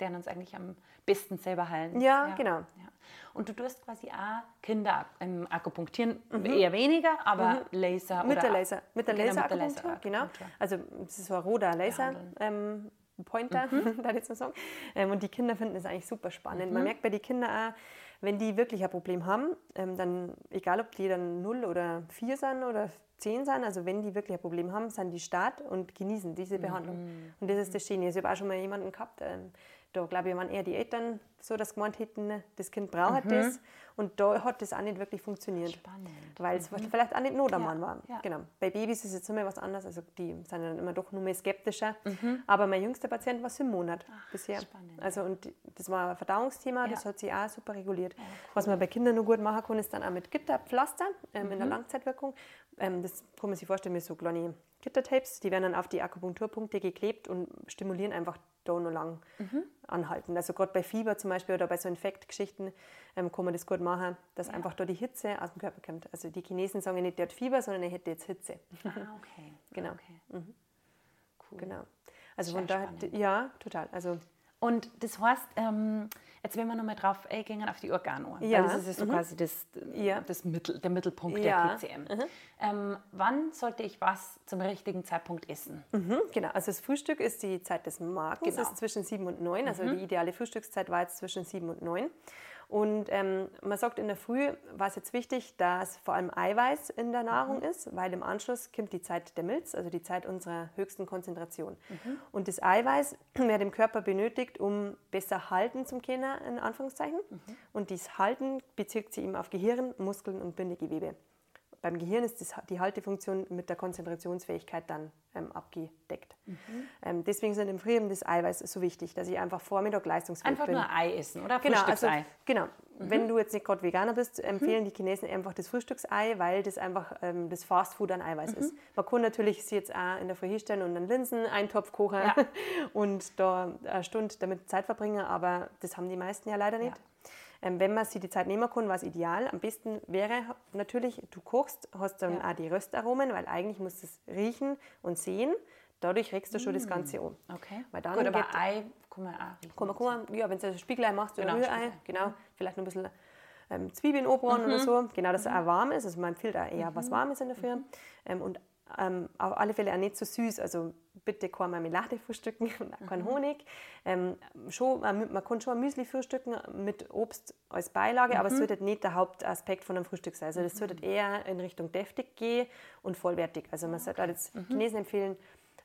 lernen uns eigentlich am besten selber heilen. Ja, genau. Ja. Und du tust quasi auch Kinder ähm, akupunktieren, eher weniger, aber Laser Mhm. Mit oder der Laser, mit der Genau, mit der genau. Also das ist so ein roter Laser. Ähm, Pointer, da jetzt mal sagen. Ähm, und die Kinder finden das eigentlich super spannend. Mhm. Man merkt bei den Kindern auch, wenn die wirklich ein Problem haben, ähm, dann, egal ob die dann 0 oder 4 sind oder 10 sind, also wenn die wirklich ein Problem haben, sind die stark und genießen diese Behandlung. Mhm. Und das ist das Schöne. Also Ich habe auch schon mal jemanden gehabt, ähm, da glaube ich, waren eher die Eltern so, dass gemeint hätten, das Kind braucht das. Und da hat das auch nicht wirklich funktioniert. Mhm. Spannend. Weil es vielleicht auch nicht Notermann Ja, war. ja. Genau. Bei Babys ist es jetzt immer was anderes. Also die sind dann immer doch nur mehr skeptischer. Mhm. Aber mein jüngster Patient war sieben Monate bisher. spannend, Also und das war ein Verdauungsthema, das Ja. hat sich auch super reguliert. Was man bei Kindern nur gut machen kann, ist dann auch mit Gitterpflaster ähm, Mhm. in der Langzeitwirkung. Ähm, das kann man sich vorstellen mit so kleine Gittertapes. Die werden dann auf die Akupunkturpunkte geklebt und stimulieren einfach da noch lang Mhm. anhalten. Also gerade bei Fieber zum Beispiel oder bei so Infektgeschichten ähm, kann man das gut machen, dass einfach da die Hitze aus dem Körper kommt. Also die Chinesen sagen ja nicht, der hat Fieber, sondern er hätte jetzt Hitze. Ah, okay. Genau. Okay. Cool. Genau. Also Sehr von daher, ja, total. Also Und das heißt, ähm, jetzt wenn wir nochmal drauf eingehen auf die Organohren, Ja. weil das ist so quasi das, Ja. das Mittel, der Mittelpunkt Ja. der TCM. Ähm, wann sollte ich was zum richtigen Zeitpunkt essen? Mhm, genau, also das Frühstück ist die Zeit des Magens, Genau. ist zwischen sieben und neun. Also die ideale Frühstückszeit war jetzt zwischen sieben und neun. Und ähm, man sagt in der Früh, war es jetzt wichtig, dass vor allem Eiweiß in der Nahrung ist, weil im Anschluss kommt die Zeit der Milz, also die Zeit unserer höchsten Konzentration. Und das Eiweiß wird im Körper benötigt, um besser halten zum können, in Anführungszeichen. Und dieses Halten bezieht sich eben auf Gehirn, Muskeln und Bindegewebe. Beim Gehirn ist das, die Haltefunktion mit der Konzentrationsfähigkeit dann ähm, abgedeckt. Mhm. Ähm, deswegen sind im Frühjahr das Eiweiß so wichtig, dass ich einfach Vormittag leistungsfähig Einfach bin. nur Ei essen, oder? Genau, also, genau. Wenn du jetzt nicht gerade Veganer bist, empfehlen die Chinesen einfach das Frühstücksei, weil das einfach ähm, das Fastfood an Eiweiß ist. Man kann natürlich sie jetzt auch in der Früh hinstellen und einen Linsen-Eintopf kochen Ja. und da eine Stunde damit Zeit verbringen, aber das haben die meisten ja leider nicht. Ähm, wenn man sich die Zeit nehmen kann, war es ideal. Am besten wäre natürlich, du kochst, hast dann Ja. auch die Röstaromen, weil eigentlich musst du es riechen und sehen. Dadurch regst du schon das Ganze an. Okay. Weil dann Gut, aber geht- Ei kann man auch riechen. kann man, kann man, ja, wenn du ein Spiegelei machst oder Genau, Rührei, genau, vielleicht noch ein bisschen ähm, Zwiebeln oben oder so, genau, dass er auch warm ist. Also man empfiehlt auch eher was Warmes in der Früh. Ähm, und ähm, auf alle Fälle auch nicht zu so süß. Also bitte keine Marmelade frühstücken und auch keinen mhm. Honig. Ähm, schon, man, man, kann schon ein Müsli frühstücken mit Obst als Beilage, mhm. aber es sollte nicht der Hauptaspekt von einem Frühstück sein. Also das sollte mhm. eher in Richtung deftig gehen und vollwertig. Also man sollte jetzt mhm. Chinesen empfehlen,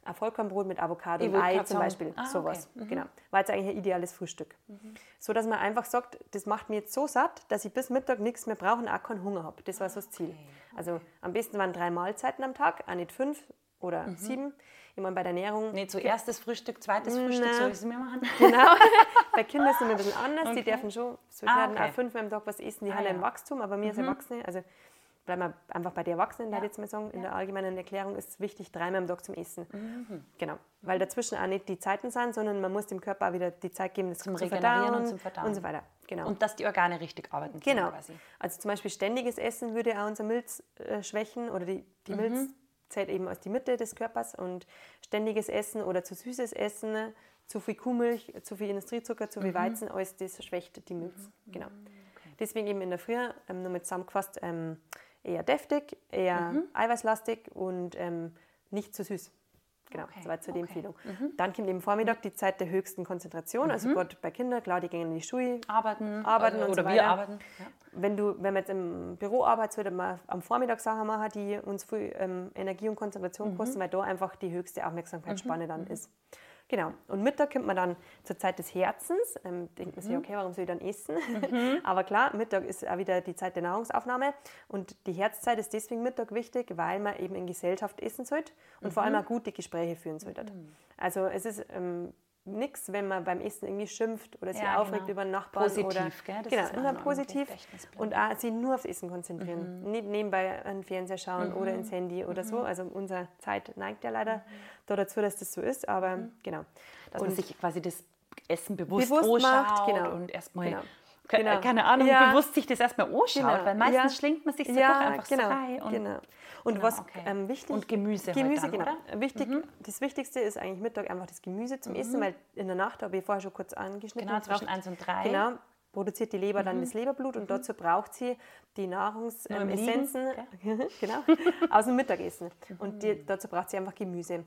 ein Vollkornbrot mit Avocado und Ei zum Beispiel, ah, sowas. Okay. Mhm. Genau. War jetzt eigentlich ein ideales Frühstück. Mhm. So, dass man einfach sagt, das macht mir jetzt so satt, dass ich bis Mittag nichts mehr brauche und auch keinen Hunger habe. Das war so das Ziel. Okay. Also am besten waren drei Mahlzeiten am Tag, auch nicht fünf oder mhm. sieben. Ich meine, bei der Ernährung... Nee, zuerst das Frühstück, zweites Frühstück, soll ich es mir machen? Genau. bei Kindern sind wir ein bisschen anders. Okay. Die dürfen schon, so ah, okay. auch fünfmal am Tag was essen, die ah, haben ja. im Wachstum, aber als mhm. Erwachsene, also bleiben wir einfach bei den Erwachsenen, ja. jetzt mal sagen. In ja. der allgemeinen Erklärung ist es wichtig, dreimal am Tag zum Essen. Mhm. Genau. Weil dazwischen auch nicht die Zeiten sind, sondern man muss dem Körper auch wieder die Zeit geben, das zum zu Regenerieren und zum Verdauen. Und so weiter. Genau. Und dass die Organe richtig arbeiten können. Genau. Quasi. Also zum Beispiel ständiges Essen würde auch unser Milz äh, schwächen oder die, die mhm. Milz zählt eben aus die Mitte des Körpers und ständiges Essen oder zu süßes Essen, zu viel Kuhmilch, zu viel Industriezucker, zu viel mhm. Weizen, alles das schwächt die Milz. Mhm. Genau. Okay. Deswegen eben in der Früh, ähm, nur mit zusammengefasst, ähm, eher deftig, eher mhm. eiweißlastig und ähm, nicht zu süß. Genau, okay. soweit zu der okay. Empfehlung. Mhm. Dann kommt eben Vormittag die Zeit der höchsten Konzentration. Also mhm. Also gerade bei Kindern, klar, die gehen in die Schule, arbeiten, arbeiten oder, und oder so wir arbeiten. Ja. Wenn, du, wenn man jetzt im Büro arbeitet, sollte man am Vormittag Sachen machen, die uns viel ähm, Energie und Konzentration mhm. kosten, weil da einfach die höchste Aufmerksamkeitsspanne mhm. dann mhm. ist. Genau. Und Mittag kommt man dann zur Zeit des Herzens. Ähm, denkt man sich, mhm. okay, warum soll ich dann essen? Mhm. Aber klar, Mittag ist auch wieder die Zeit der Nahrungsaufnahme. Und die Herzzeit ist deswegen Mittag wichtig, weil man eben in Gesellschaft essen sollte und mhm. vor allem auch gute Gespräche führen sollte. Mhm. Also es ist ähm, nichts, wenn man beim Essen irgendwie schimpft oder sich ja, aufregt genau. über einen Nachbarn. Positiv, oder, gell? Das genau, immer positiv und auch sich nur aufs Essen konzentrieren. Mhm. Nicht nebenbei an den Fernseher schauen mhm. oder ins Handy oder mhm. so. Also unsere Zeit neigt ja leider mhm. da dazu, dass das so ist, aber mhm. genau. Dass und man sich quasi das Essen bewusst, bewusst macht genau. und erstmal genau. Genau. keine Ahnung, ja. bewusst sich das erstmal anschaut, genau. weil meistens ja. schlingt man sich so ja, einfach genau. frei. Und genau. Und genau, was okay. ähm, wichtig Und Gemüse. Gemüse, dann, genau. Oder? Wichtig, mhm. Das Wichtigste ist eigentlich Mittag einfach das Gemüse zum mhm. Essen, weil in der Nacht, habe ich vorher schon kurz angeschnitten. Genau, zwischen 1 und 3. Genau, produziert die Leber mhm. dann das Leberblut und mhm. dazu braucht sie die Nahrungsessenzen ähm, genau, aus dem Mittagessen. Und die, mhm. dazu braucht sie einfach Gemüse. Mhm.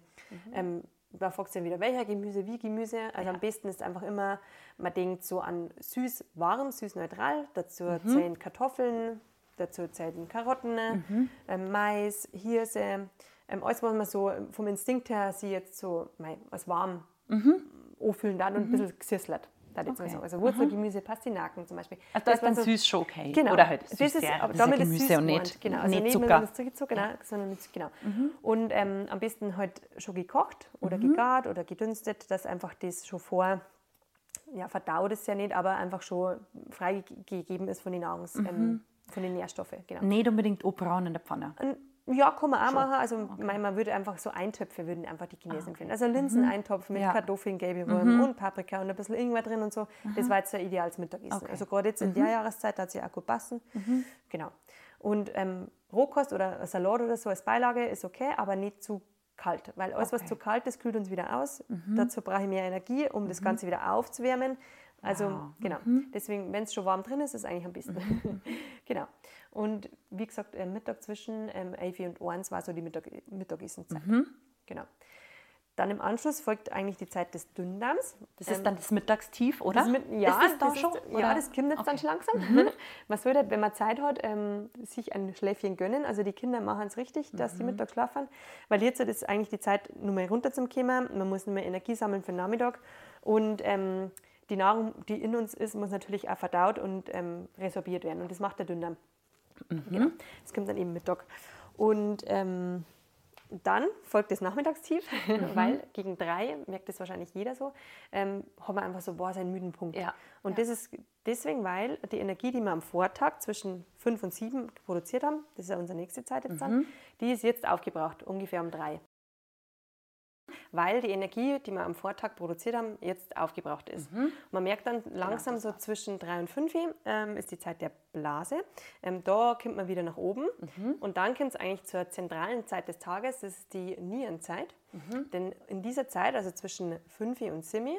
Ähm, da fragst du dann wieder, welcher Gemüse, wie Gemüse. Also ja. am besten ist einfach immer, man denkt so an süß, warm, süß, neutral. Dazu mhm. zählen Kartoffeln, dazu zählen Karotten, mhm. äh, Mais, Hirse. Ähm, alles, was man so vom Instinkt her sie jetzt so als warm mhm. anfühlen dann und ein mhm. Gesüsselt. Okay. Also Wurzelgemüse, Pastinaken zum Beispiel. Also das, ist dann so, süß schon okay. Genau. Oder halt süß, das ist, aber damit ist Gemüse und nicht, genau. also nicht Zucker. Zucker genau, ja. sondern nicht, genau. Mhm. Und ähm, am besten halt schon gekocht oder mhm. gegart oder gedünstet, dass einfach das schon vor, ja verdaut ist ja nicht, aber einfach schon freigegeben ist von den Nahrungs, mhm. ähm, von den Nährstoffen. Genau. Nicht unbedingt braun in der Pfanne. Und ja, kann man auch Schon. machen. Also okay. man würde einfach so Eintöpfe würden einfach die Chinesen ah, okay. finden. Also Linseneintopf mhm. mit ja. Kartoffeln, gelbe Röhren mhm. und Paprika und ein bisschen Ingwer drin und so. Mhm. Das war jetzt ein ideales Mittagessen. Okay. Also gerade jetzt in der mhm. Jahreszeit hat sie auch gut passen. Mhm. Genau. Und ähm, Rohkost oder Salat oder so als Beilage ist okay, aber nicht zu kalt. Weil alles, was zu kalt ist, kühlt uns wieder aus. Mhm. Dazu brauche ich mehr Energie, um das Ganze wieder aufzuwärmen. Also wow. genau. Deswegen, wenn es schon warm drin ist, ist es eigentlich am besten. genau. Und wie gesagt, äh, Mittag zwischen ähm, 11 und 1 war so die Mittag Mittagessenzeit. Mhm. Genau. Dann im Anschluss folgt eigentlich die Zeit des Dünndarms. Das ist ähm, dann das Mittagstief, oder? Das mit, ja, ist das, das schon? Ist, ja, das kommt jetzt okay. dann schon langsam. Mhm. Man sollte, wenn man Zeit hat, ähm, sich ein Schläfchen gönnen. Also die Kinder machen es richtig, dass mhm. sie Mittag schlafen. Weil jetzt ist eigentlich die Zeit, nur mal runter zum Kommen. Man muss nur mehr Energie sammeln für den Nachmittag. Und ähm, die Nahrung, die in uns ist, muss natürlich auch verdaut und ähm, resorbiert werden. Und das macht der Dünndarm. Mhm. Genau. Das kommt dann eben Mittag. Und ähm, dann folgt das Nachmittagstief, mhm. weil gegen drei, merkt das wahrscheinlich jeder so, ähm, haben wir einfach so, boah, seinen müden Punkt. Ja. Und ja. das ist deswegen, weil die Energie, die wir am Vortag zwischen fünf und sieben produziert haben, das ist ja unsere nächste Zeit jetzt dann, mhm. die ist jetzt aufgebraucht, ungefähr um drei weil die Energie, die wir am Vortag produziert haben, jetzt aufgebraucht ist. Mhm. Man merkt dann langsam so zwischen 3 und 5 ähm, ist die Zeit der Blase. Ähm, da kommt man wieder nach oben mhm. und dann kommt es eigentlich zur zentralen Zeit des Tages, das ist die Nierenzeit. Mhm. Denn in dieser Zeit, also zwischen 5 und 7,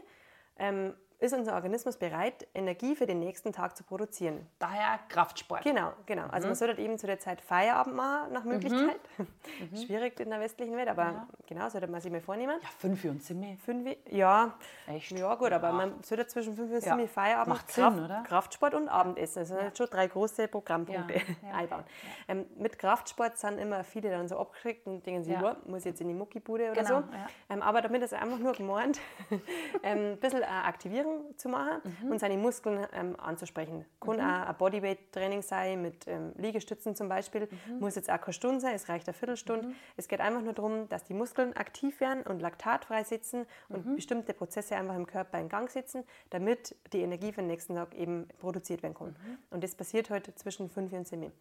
ähm, ist unser Organismus bereit, Energie für den nächsten Tag zu produzieren. Daher Kraftsport. Genau, genau. Also man sollte eben zu der Zeit Feierabend machen, nach Möglichkeit. Schwierig in der westlichen Welt, aber Ja. genau, sollte man sich mal vornehmen. Ja, fünf und sind wir. Fünf, ja, Echt? ja gut, aber Ja. man sollte zwischen fünf und Ja. sieben Feierabend, Macht Sinn, oder? Kraftsport und Abendessen. Das sind halt schon drei große Programmpunkte Ja, ja, einbauen. Ähm, mit Kraftsport sind immer viele dann so abgeschreckt und denken sich, Ja. ja. muss ich jetzt in die Muckibude oder Genau, so. ja. Ähm, aber damit ist einfach nur gemeint, ähm, ein bisschen eine Aktivierung zu machen Mhm. und seine Muskeln ähm, anzusprechen. Kann auch ein Bodyweight-Training sein mit ähm, Liegestützen zum Beispiel. Mhm. Muss jetzt auch keine Stunde sein, es reicht eine Viertelstunde. Es geht einfach nur darum, dass die Muskeln aktiv werden und Laktat freisetzen und Mhm. bestimmte Prozesse einfach im Körper in Gang setzen, damit die Energie für den nächsten Tag eben produziert werden kann. Mhm. Und das passiert heute zwischen 5 und 7.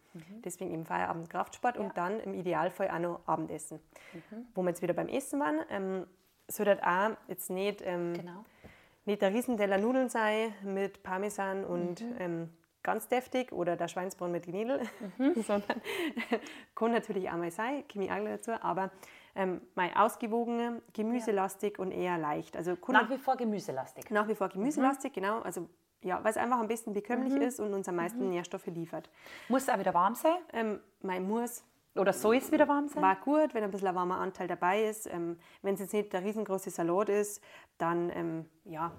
Deswegen eben Feierabend Kraftsport und dann im Idealfall auch noch Abendessen. Mhm. Wo wir jetzt wieder beim Essen waren, ähm, soll das auch jetzt nicht, ähm, Genau. Nicht der Riesenteller Nudeln sein mit Parmesan und Mhm. ähm, ganz deftig oder der Schweinsbraten mit Gnädel, Mhm. sondern kann natürlich auch mal sein, komme ich auch dazu, aber ähm, mal ausgewogen, gemüselastig und eher leicht. Also Nach wie vor gemüselastig. nach wie vor Mhm. gemüselastig, genau. Also ja, weil es einfach am besten bekömmlich ist und uns am meisten Nährstoffe liefert. Muss auch wieder warm sein? Ähm, mein muss Oder soll es wieder warm sein? war gut, wenn ein bisschen ein warmer Anteil dabei ist. Ähm, wenn es jetzt nicht der riesengroße Salat ist, dann ähm, ja,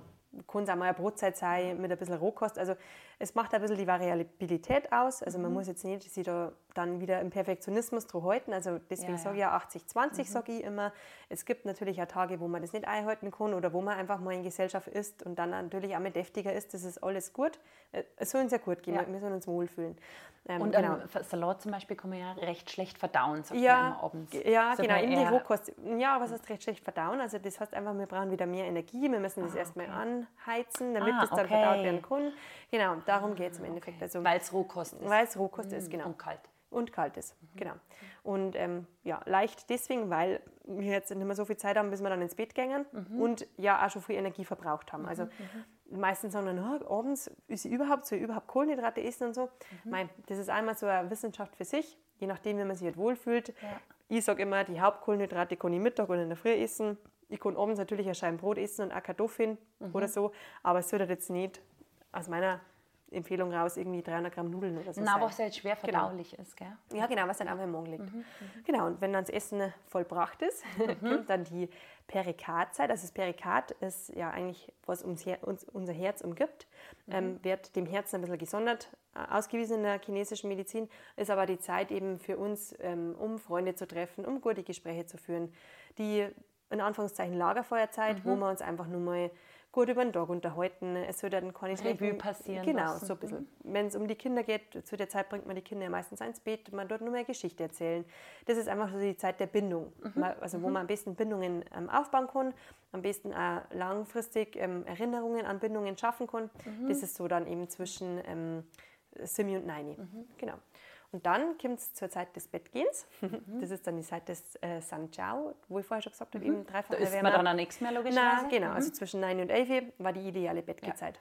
kann es auch mal eine Brotzeit sein mit ein bisschen Rohkost. Also es macht ein bisschen die Variabilität aus. Also Mhm. man muss jetzt nicht sich da dann wieder im Perfektionismus drauf halten. Also deswegen Ja, ja. sage ich ja 80-20, sage ich immer. Es gibt natürlich auch Tage, wo man das nicht einhalten kann oder wo man einfach mal in Gesellschaft ist und dann natürlich auch mal deftiger ist. Das ist alles gut. Äh, Es soll uns ja gut gehen, Ja. wir sollen uns wohlfühlen. Ähm, Und genau. Salat zum Beispiel kann man ja recht schlecht verdauen, sagt man Ja, immer abends. ja Sagt genau, man die eher- Rohkost. Ja, was heißt recht schlecht verdauen? Also das heißt einfach, wir brauchen wieder mehr Energie, wir müssen das erstmal anheizen, damit Ah, es dann okay. Ah, verdaut werden kann. Genau, darum geht es im Endeffekt. Also, Weil es Rohkost ist. weil es Rohkost ist, genau. Und kalt. Und kalt ist, genau. Und ähm, ja, leicht deswegen, weil wir jetzt nicht mehr so viel Zeit haben, bis wir dann ins Bett gehen und ja auch schon viel Energie verbraucht haben. Also meistens sagen dann, "Ah, abends ist sie überhaupt so überhaupt Kohlenhydrate essen und so. Mei, das ist einmal so eine Wissenschaft für sich, je nachdem, wie man sich halt wohlfühlt. Ich sage immer, die Hauptkohlenhydrate kann ich Mittag und in der Früh essen. Ich kann abends natürlich ein Scheiben Brot essen und auch Kartoffeln oder so, aber es sollte jetzt nicht aus meiner Empfehlung raus irgendwie 300 Gramm Nudeln oder so Na, sein. was halt schwer Genau. verdaulich ist, gell? Ja, genau, was dann einfach im Magen liegt. Genau, und wenn dann das Essen vollbracht ist, kommt dann die Perikardzeit. Also das Perikard ist ja eigentlich, was uns, uns unser Herz umgibt, ähm, wird dem Herzen ein bisschen gesondert äh, ausgewiesen in der chinesischen Medizin, ist aber die Zeit eben für uns, ähm, um Freunde zu treffen, um gute Gespräche zu führen. Die, in Anführungszeichen, Lagerfeuerzeit, wo wir uns einfach nur mal gut über den Tag unterhalten. Es soll dann keine Revue passieren Genau, lassen. so ein bisschen. Wenn es um die Kinder geht, zu der Zeit bringt man die Kinder ja meistens ins Bett, man dort nur mehr Geschichte erzählen. Das ist einfach so die Zeit der Bindung, Ma- also wo man am besten Bindungen ähm, aufbauen kann, am besten auch langfristig ähm, Erinnerungen an Bindungen schaffen kann. Das ist so dann eben zwischen ähm, Simi und Neini. Genau. Und dann kommt es zur Zeit des Bettgehens. Das ist dann die Zeit des äh, San Chao, wo ich vorher schon gesagt habe, eben dreifach Da isst man dann auch nichts mehr, logischerweise. na, genau, also zwischen 9 und 11 war die ideale Bettgehzeit.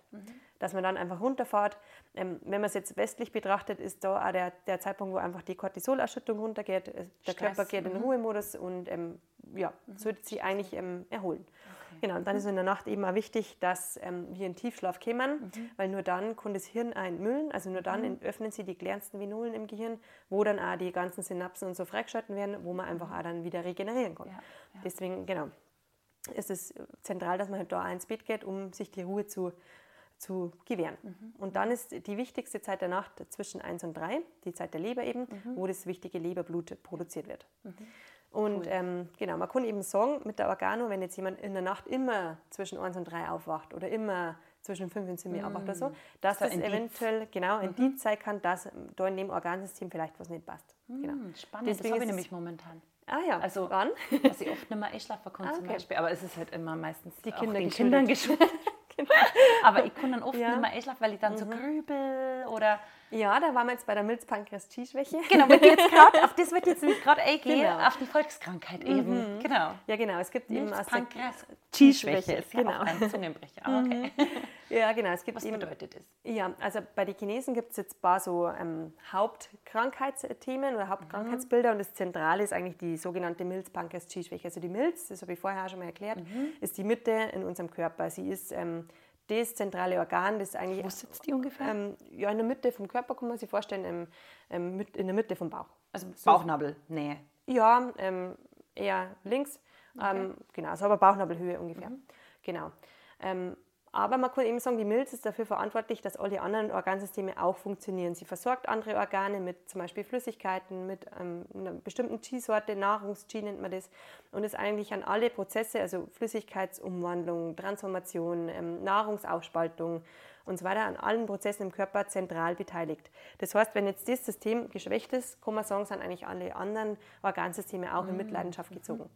Dass man dann einfach runterfährt. Ähm, wenn man es jetzt westlich betrachtet, ist da auch der, der Zeitpunkt, wo einfach die Cortisolausschüttung runtergeht. Der Stress, Körper geht in den Ruhemodus und ähm, ja, sollte sich eigentlich ähm, erholen. Genau, und dann ist in der Nacht eben auch wichtig, dass ähm, wir in Tiefschlaf kommen, weil nur dann kann das Hirn auch entmüllen, also nur dann öffnen sie die kleinsten Venolen im Gehirn, wo dann auch die ganzen Synapsen und so freigeschalten werden, wo man einfach auch dann wieder regenerieren kann. Ja, ja. Deswegen, genau, ist es zentral, dass man halt da ins Bett geht, um sich die Ruhe zu, zu gewähren. Mhm. Und dann ist die wichtigste Zeit der Nacht zwischen 1 und 3, die Zeit der Leber eben, Mhm. wo das wichtige Leberblut produziert wird. Und ähm, genau, man kann eben sagen, mit der Organo, wenn jetzt jemand in der Nacht immer zwischen 1 und 3 aufwacht oder immer zwischen 5 und 7 Uhr aufwacht oder so, dass So das eventuell genau ein Indiz sein kann, dass da in dem Organsystem vielleicht was nicht passt. Genau. Hm, Spannend, Deswegen das habe ich nämlich momentan. Ah ja, Also, wann? dass ich oft nicht mehr einschlafen kann Ah, zum okay. Beispiel. Aber es ist halt immer meistens Die Kinder den. Kindern geschuldet. Aber ich kann dann oft Ja. Mhm. nicht mehr einschlafen, weil ich dann so grübel oder... Ja, da waren wir jetzt bei der Milzpankreas-Chi-Schwäche. Genau, wird jetzt grad, auf das wird jetzt nämlich gerade eingehen, Genau. auf die Volkskrankheit eben. Genau. Ja, genau. Es gibt eben Pankreas, Chi-Schwäche ist ja Genau. auch ein Zungenbrecher. Aber okay. ja, genau. Es gibt Was eben, bedeutet das? ja, also bei den Chinesen gibt es jetzt ein paar so ähm, Hauptkrankheitsthemen oder Hauptkrankheitsbilder und das Zentrale ist eigentlich die sogenannte Milz-Pankreas-Chi-Schwäche. Also die Milz, das habe ich vorher auch schon mal erklärt, ist die Mitte in unserem Körper. Sie ist ähm, das zentrale Organ, das eigentlich. Wo sitzt die ungefähr? Ähm, ja, in der Mitte vom Körper kann man sich vorstellen, ähm, ähm, in der Mitte vom Bauch. Also Bauchnabel, Nähe. Ja, ähm, eher links. Okay. Ähm, genau, so aber Bauchnabelhöhe ungefähr. Mhm. Genau. Aber man kann eben sagen, die Milz ist dafür verantwortlich, dass alle anderen Organsysteme auch funktionieren. Sie versorgt andere Organe mit zum Beispiel Flüssigkeiten, mit ähm, einer bestimmten G-Sorte, Nahrungs-G nennt man das, und ist eigentlich an alle Prozesse, also Flüssigkeitsumwandlung, Transformation, ähm, Nahrungsaufspaltung und so weiter, an allen Prozessen im Körper zentral beteiligt. Das heißt, wenn jetzt das System geschwächt ist, kann man sagen, sind eigentlich alle anderen Organsysteme auch in Mitleidenschaft gezogen.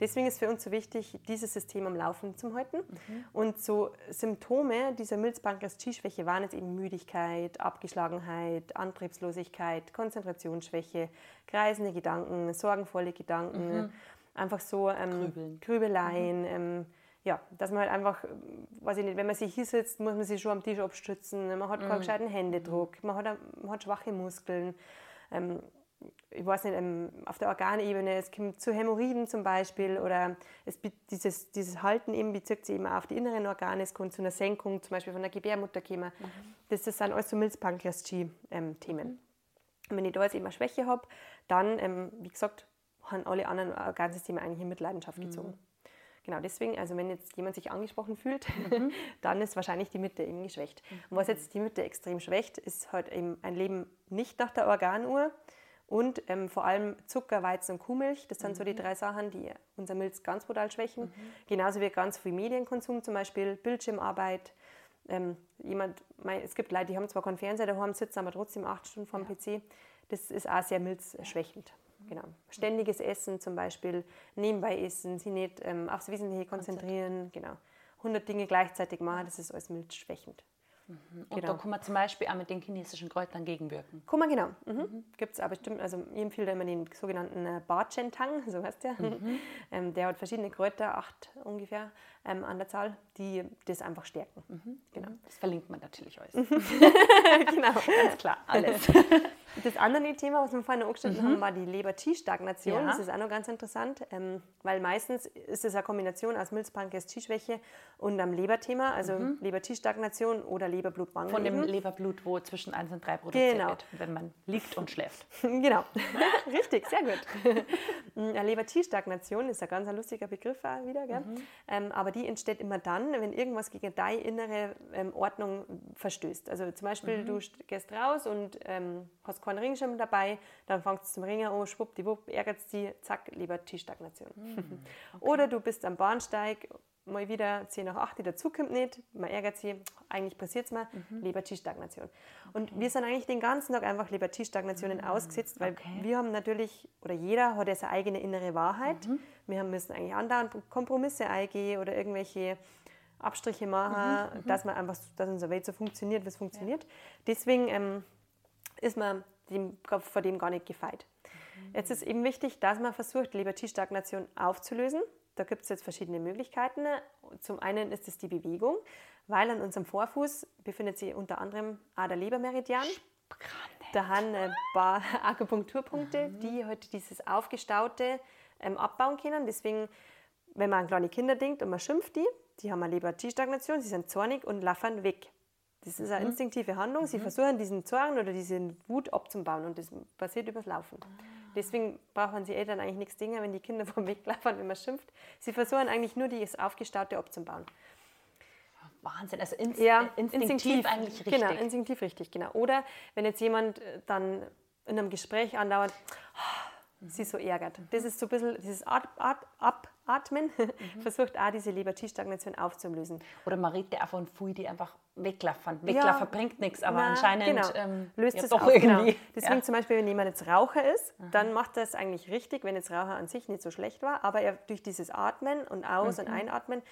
Deswegen ist für uns so wichtig, dieses System am Laufen zu halten. Mhm. Und so Symptome dieser Milzpankreas-G-Schwäche waren jetzt eben Müdigkeit, Abgeschlagenheit, Antriebslosigkeit, Konzentrationsschwäche, kreisende Gedanken, sorgenvolle Gedanken, mhm. einfach so ähm, Grübeleien. Mhm. Ähm, ja, dass man halt einfach, weiß ich nicht, wenn man sich hier sitzt, muss man sich schon am Tisch abstützen, man hat keinen mhm. gescheiten Händedruck, man hat, man hat schwache Muskeln. Ähm, ich weiß nicht, ähm, auf der Organebene, es kommt zu Hämorrhoiden zum Beispiel oder es, dieses, dieses Halten eben bezieht sich eben auf die inneren Organe, es kommt zu einer Senkung zum Beispiel von der Gebärmutter kommen. Mhm. Das, das sind alles so Milzpankreas-G-Themen. Ähm, Und wenn ich da jetzt eben eine Schwäche habe, dann, ähm, wie gesagt, haben alle anderen Organsysteme eigentlich in Mitleidenschaft mhm. gezogen. Genau, deswegen, also wenn jetzt jemand sich angesprochen fühlt, mhm. dann ist wahrscheinlich die Mitte eben geschwächt. Mhm. Und was jetzt die Mitte extrem schwächt, ist halt eben ein Leben nicht nach der Organuhr, und ähm, vor allem Zucker, Weizen und Kuhmilch. Das sind mhm. so die mhm. drei Sachen, die unser Milz ganz brutal schwächen. Mhm. Genauso wie ganz viel Medienkonsum, zum Beispiel Bildschirmarbeit. Ähm, jemand, es gibt Leute, die haben zwar keinen Fernseher daheim sitzen, aber trotzdem acht Stunden vorm ja. PC. Das ist auch sehr milzschwächend. Genau. Ständiges Essen zum Beispiel, nebenbei essen, sich nicht ähm, aufs Wesentliche konzentrieren. Genau. 100 Dinge gleichzeitig machen, das ist alles milzschwächend. Mhm. Und genau. da kann man zum Beispiel auch mit den chinesischen Kräutern gegenwirken. Kann man, genau. Mhm. Mhm. Gibt es aber bestimmt, also ich empfehle immer den sogenannten äh, Barchentang, so heißt der. Mhm. Ähm, der hat verschiedene Kräuter, acht ungefähr ähm, an der Zahl, die das einfach stärken. Mhm. Genau. Das verlinkt man natürlich alles. genau, ganz klar, alles. Das andere Thema, was wir vorhin angeschnitten mhm. haben, war die Leber-T-Stagnation. Ja. Das ist auch noch ganz interessant, ähm, weil meistens ist es eine Kombination aus Milzpankreas-T-Schwäche und einem Leberthema, also mhm. Leber-T-Stagnation oder Leberblutmangel. Von dem. Leberblut, wo zwischen 1 und 3 produziert genau. wird, wenn man liegt und schläft. genau, richtig, sehr gut. Leber-T-Stagnation ist ein ganz lustiger Begriff wieder, gell? Mhm. Ähm, aber die entsteht immer dann, wenn irgendwas gegen deine innere ähm, Ordnung verstößt. Also zum Beispiel, mhm. du gehst raus und ähm, hast keinen Ringschirm dabei, dann fängst du zum Ringen an, schwuppdiwupp, ärgert es dich, zack, lieber T-Stagnation. Mhm. Okay. Oder du bist am Bahnsteig, mal wieder 10 nach 8, die dazukommt nicht, man ärgert sich, eigentlich passiert es mir, mhm. Leber-T-Stagnation. Und okay. wir sind eigentlich den ganzen Tag einfach Leber-T-Stagnationen mhm. ausgesetzt, weil okay. wir haben natürlich, oder jeder hat ja seine eigene innere Wahrheit. Mhm. Wir müssen eigentlich andauernd Kompromisse eingehen oder irgendwelche Abstriche machen, mhm. dass man einfach, dass unsere Welt so funktioniert, wie es funktioniert. Ja. Deswegen ähm, ist man dem, vor dem gar nicht gefeit. Mhm. Jetzt ist eben wichtig, dass man versucht, Leber-T-Stagnation aufzulösen. Da gibt es jetzt verschiedene Möglichkeiten. Zum einen ist es die Bewegung, weil an unserem Vorfuß befindet sich unter anderem auch der Lebermeridian. Da haben ein paar Akupunkturpunkte, mhm. die halt dieses Aufgestaute ähm, abbauen können. Deswegen, wenn man an kleine Kinder denkt und man schimpft die, die haben eine Leber-T-Stagnation, sie sind zornig und laffern weg. Das ist eine mhm. instinktive Handlung. Sie mhm. versuchen, diesen Zorn oder diese Wut abzubauen und das passiert übers Laufen. Ah. Deswegen brauchen sie Eltern eigentlich nichts Dinge, wenn die Kinder vom Weg laufen, wenn man schimpft. Sie versuchen eigentlich nur, das Aufgestaute abzubauen. Wahnsinn, also inst ja, instinktiv, instinktiv, eigentlich richtig. Genau, instinktiv richtig, genau. Oder wenn jetzt jemand äh, dann in einem Gespräch andauert, mhm. sie so ärgert. Das ist so ein bisschen dieses At At Ab Atmen, mhm. versucht auch diese Leber-T-Stagnation aufzulösen. Oder man redet einfach von Fui, die einfach weglaufen. Weglaufen ja, bringt nichts, aber na, anscheinend genau. ähm, löst ja, es doch auf, irgendwie. Genau. Deswegen ja. zum Beispiel, wenn jemand jetzt Raucher ist, mhm. dann macht das eigentlich richtig, wenn jetzt Raucher an sich nicht so schlecht war, aber er durch dieses Atmen und Aus- mhm. und Einatmen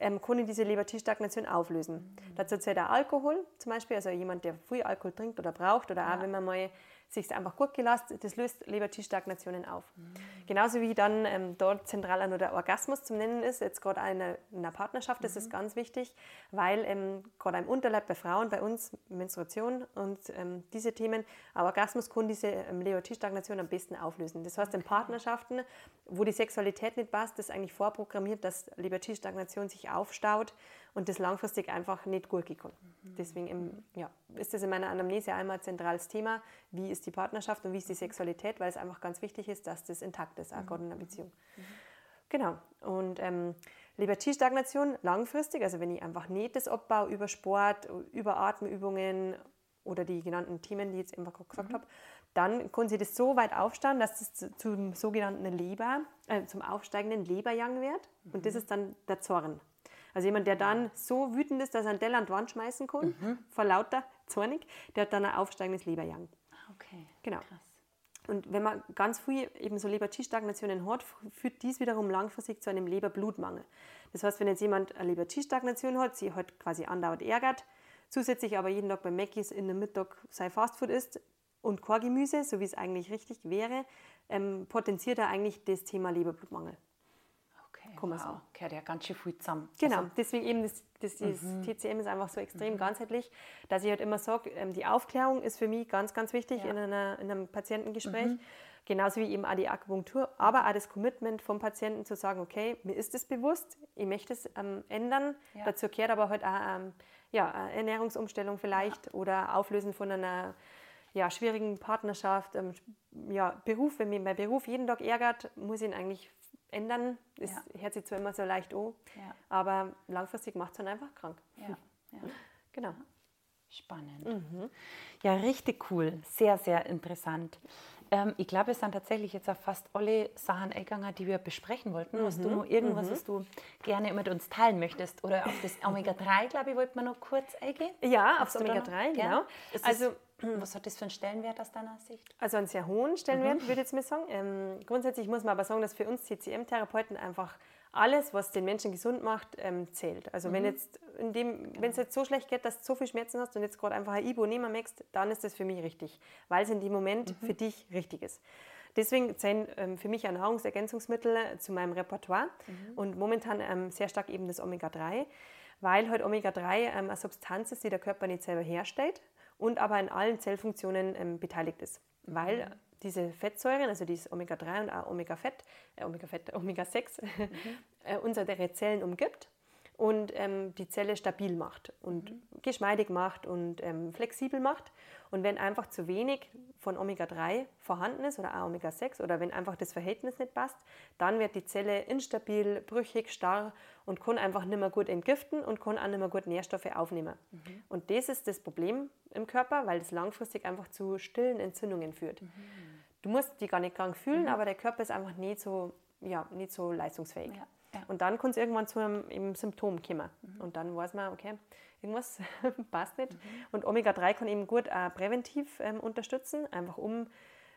ähm, kann diese Leber-T-Stagnation auflösen. Mhm. Dazu zählt auch Alkohol zum Beispiel, also jemand, der viel Alkohol trinkt oder braucht oder auch wenn man mal sich einfach gut gelassen, das löst Leber-T-Stagnationen auf. Mhm. Genauso wie dann ähm, dort zentral nur der Orgasmus zum Nennen ist, jetzt gerade in einer Partnerschaft, das mhm. ist ganz wichtig, weil ähm, gerade im Unterleib bei Frauen, bei uns Menstruation und ähm, diese Themen, Orgasmus kann diese ähm, Leber-T-Stagnation am besten auflösen. Das heißt, in Partnerschaften, wo die Sexualität nicht passt, ist eigentlich vorprogrammiert, dass Leber-T-Stagnation sich aufstaut und das langfristig einfach nicht gut gekommen. Mhm. Deswegen im, ja, ist das in meiner Anamnese einmal ein zentrales Thema, wie ist die Partnerschaft und wie ist die Sexualität, weil es einfach ganz wichtig ist, dass das intakt ist, auch gerade in einer Beziehung. Genau. Und ähm, Liberty-Stagnation langfristig, also wenn ich einfach nicht das Abbau über Sport, über Atemübungen oder die genannten Themen, die ich jetzt einfach gesagt mhm. habe, dann können sie das so weit aufstauen, dass es zum sogenannten Leber, äh, zum aufsteigenden Leberjang wird. Mhm. Und das ist dann der Zorn. Also jemand, der dann so wütend ist, dass er einen Teller an die Wand schmeißen kann, mhm. vor lauter Zornig, der hat dann ein aufsteigendes Leberjang. Ah, okay. Genau. Krass. Und wenn man ganz früh eben so Leber-T-Stagnationen hat, führt dies wiederum langfristig zu einem Leberblutmangel. Das heißt, wenn jetzt jemand eine Leber-T-Stagnation hat, sie halt quasi andauernd ärgert, zusätzlich aber jeden Tag bei Mackies in der Mittag sein Fastfood isst und kein Gemüse, so wie es eigentlich richtig wäre, ähm, potenziert er eigentlich das Thema Leberblutmangel. Kann man wow. sagen. Gehört ja ganz schön viel zusammen. Genau, also, deswegen eben das, das, das mhm. TCM ist einfach so extrem mhm. ganzheitlich, dass ich halt immer sage, ähm, die Aufklärung ist für mich ganz, ganz wichtig ja. in, einer, in einem Patientengespräch. Mhm. Genauso wie eben auch die Akupunktur, aber auch das Commitment vom Patienten zu sagen, okay, mir ist es bewusst, ich möchte es ähm, ändern. Ja. Dazu gehört aber halt auch ähm, ja, Ernährungsumstellung vielleicht ja. oder Auflösen von einer ja, schwierigen Partnerschaft, ähm, ja, Beruf, wenn mich mein Beruf jeden Tag ärgert, muss ich ihn eigentlich ändern. Das ja. hört sich zwar immer so leicht an, ja. aber langfristig macht es dann einfach krank. Ja. ja. Genau. Spannend. Mhm. Ja, richtig cool. Sehr, sehr interessant. Ähm, ich glaube, es sind tatsächlich jetzt auch fast alle Sachen eingegangen, die wir besprechen wollten. Mhm. Hast du noch irgendwas, mhm. was du gerne mit uns teilen möchtest? Oder auf das Omega-3, glaube ich, wollten wir noch kurz eingehen. Ja, aufs Omega-3, genau. Also, was hat das für einen Stellenwert aus deiner Sicht? Also einen sehr hohen Stellenwert, mhm. würde ich jetzt mal sagen. Ähm, grundsätzlich muss man aber sagen, dass für uns TCM-Therapeuten einfach alles, was den Menschen gesund macht, ähm, zählt. Also mhm. wenn jetzt in dem, wenn es jetzt so schlecht geht, dass du so viel Schmerzen hast und jetzt gerade einfach ein Ibo nehmen möchtest, dann ist das für mich richtig, weil es in dem Moment mhm. für dich richtig ist. Deswegen zählen ähm, für mich Nahrungsergänzungsmittel zu meinem Repertoire mhm. und momentan ähm, sehr stark eben das Omega-3, weil halt Omega-3 ähm, eine Substanz ist, die der Körper nicht selber herstellt, und aber in allen Zellfunktionen ähm, beteiligt ist. Weil mhm. Diese Fettsäuren, also dieses Omega-3 und Omega-Fett, äh, Omega-Fett, Omega-6, mhm. äh, unsere Zellen umgibt und ähm, die Zelle stabil macht und mhm. geschmeidig macht und ähm, flexibel macht. Und wenn einfach zu wenig von Omega-3 vorhanden ist oder auch Omega-6 oder wenn einfach das Verhältnis nicht passt, dann wird die Zelle instabil, brüchig, starr und kann einfach nicht mehr gut entgiften und kann auch nicht mehr gut Nährstoffe aufnehmen. Mhm. Und das ist das Problem im Körper, weil es langfristig einfach zu stillen Entzündungen führt. Mhm. Du musst dich gar nicht krank fühlen, mhm. aber der Körper ist einfach nicht so, ja, nicht so leistungsfähig. Ja. Ja. Und dann kann es irgendwann zu einem Symptom kommen. Mhm. Und dann weiß man, okay, irgendwas passt nicht. Mhm. Und Omega-3 kann eben gut auch präventiv ähm, unterstützen, einfach um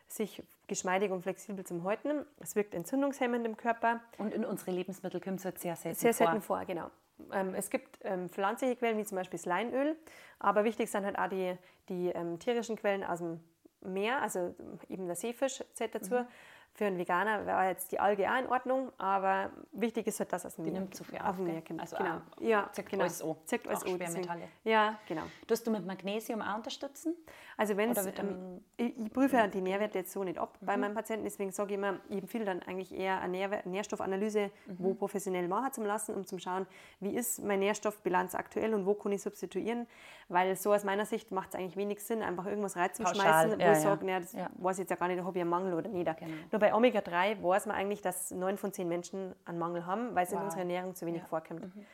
sich geschmeidig und flexibel zu halten. Es wirkt entzündungshemmend im Körper. Und in unsere Lebensmittel kommt es halt sehr selten sehr vor. Sehr selten vor, genau. Ähm, es gibt ähm, pflanzliche Quellen, wie zum Beispiel das Leinöl, aber wichtig sind halt auch die, die ähm, tierischen Quellen aus dem Meer, also eben der Seefisch zählt dazu. Mhm. Für einen Veganer wäre jetzt die Alge auch in Ordnung, aber wichtig ist halt, dass es die nimmt zu viel auf, dem Meer kommt. Also genau. ja, zirkt genau. alles an. Zirkt alles an. Schwermetalle. Ja, genau. Tust du mit Magnesium auch unterstützen? Also wenn ähm, ich, ich, prüfe ja die Nährwerte jetzt so nicht ab mhm. bei meinen Patienten, deswegen sage ich immer, ich empfehle dann eigentlich eher eine Nähr Nährstoffanalyse, mhm. wo professionell machen zu lassen, um zu schauen, wie ist meine Nährstoffbilanz aktuell und wo kann ich substituieren, weil so aus meiner Sicht macht es eigentlich wenig Sinn, einfach irgendwas reinzuschmeißen, wo ja, ich sage, ja. das ja. weiß ich jetzt ja gar nicht, ob ich einen Mangel oder nicht. Genau bei Omega-3 weiß man eigentlich, dass neun von zehn Menschen einen Mangel haben, weil es wow. in unserer Ernährung zu wenig ja. vorkommt. Mhm.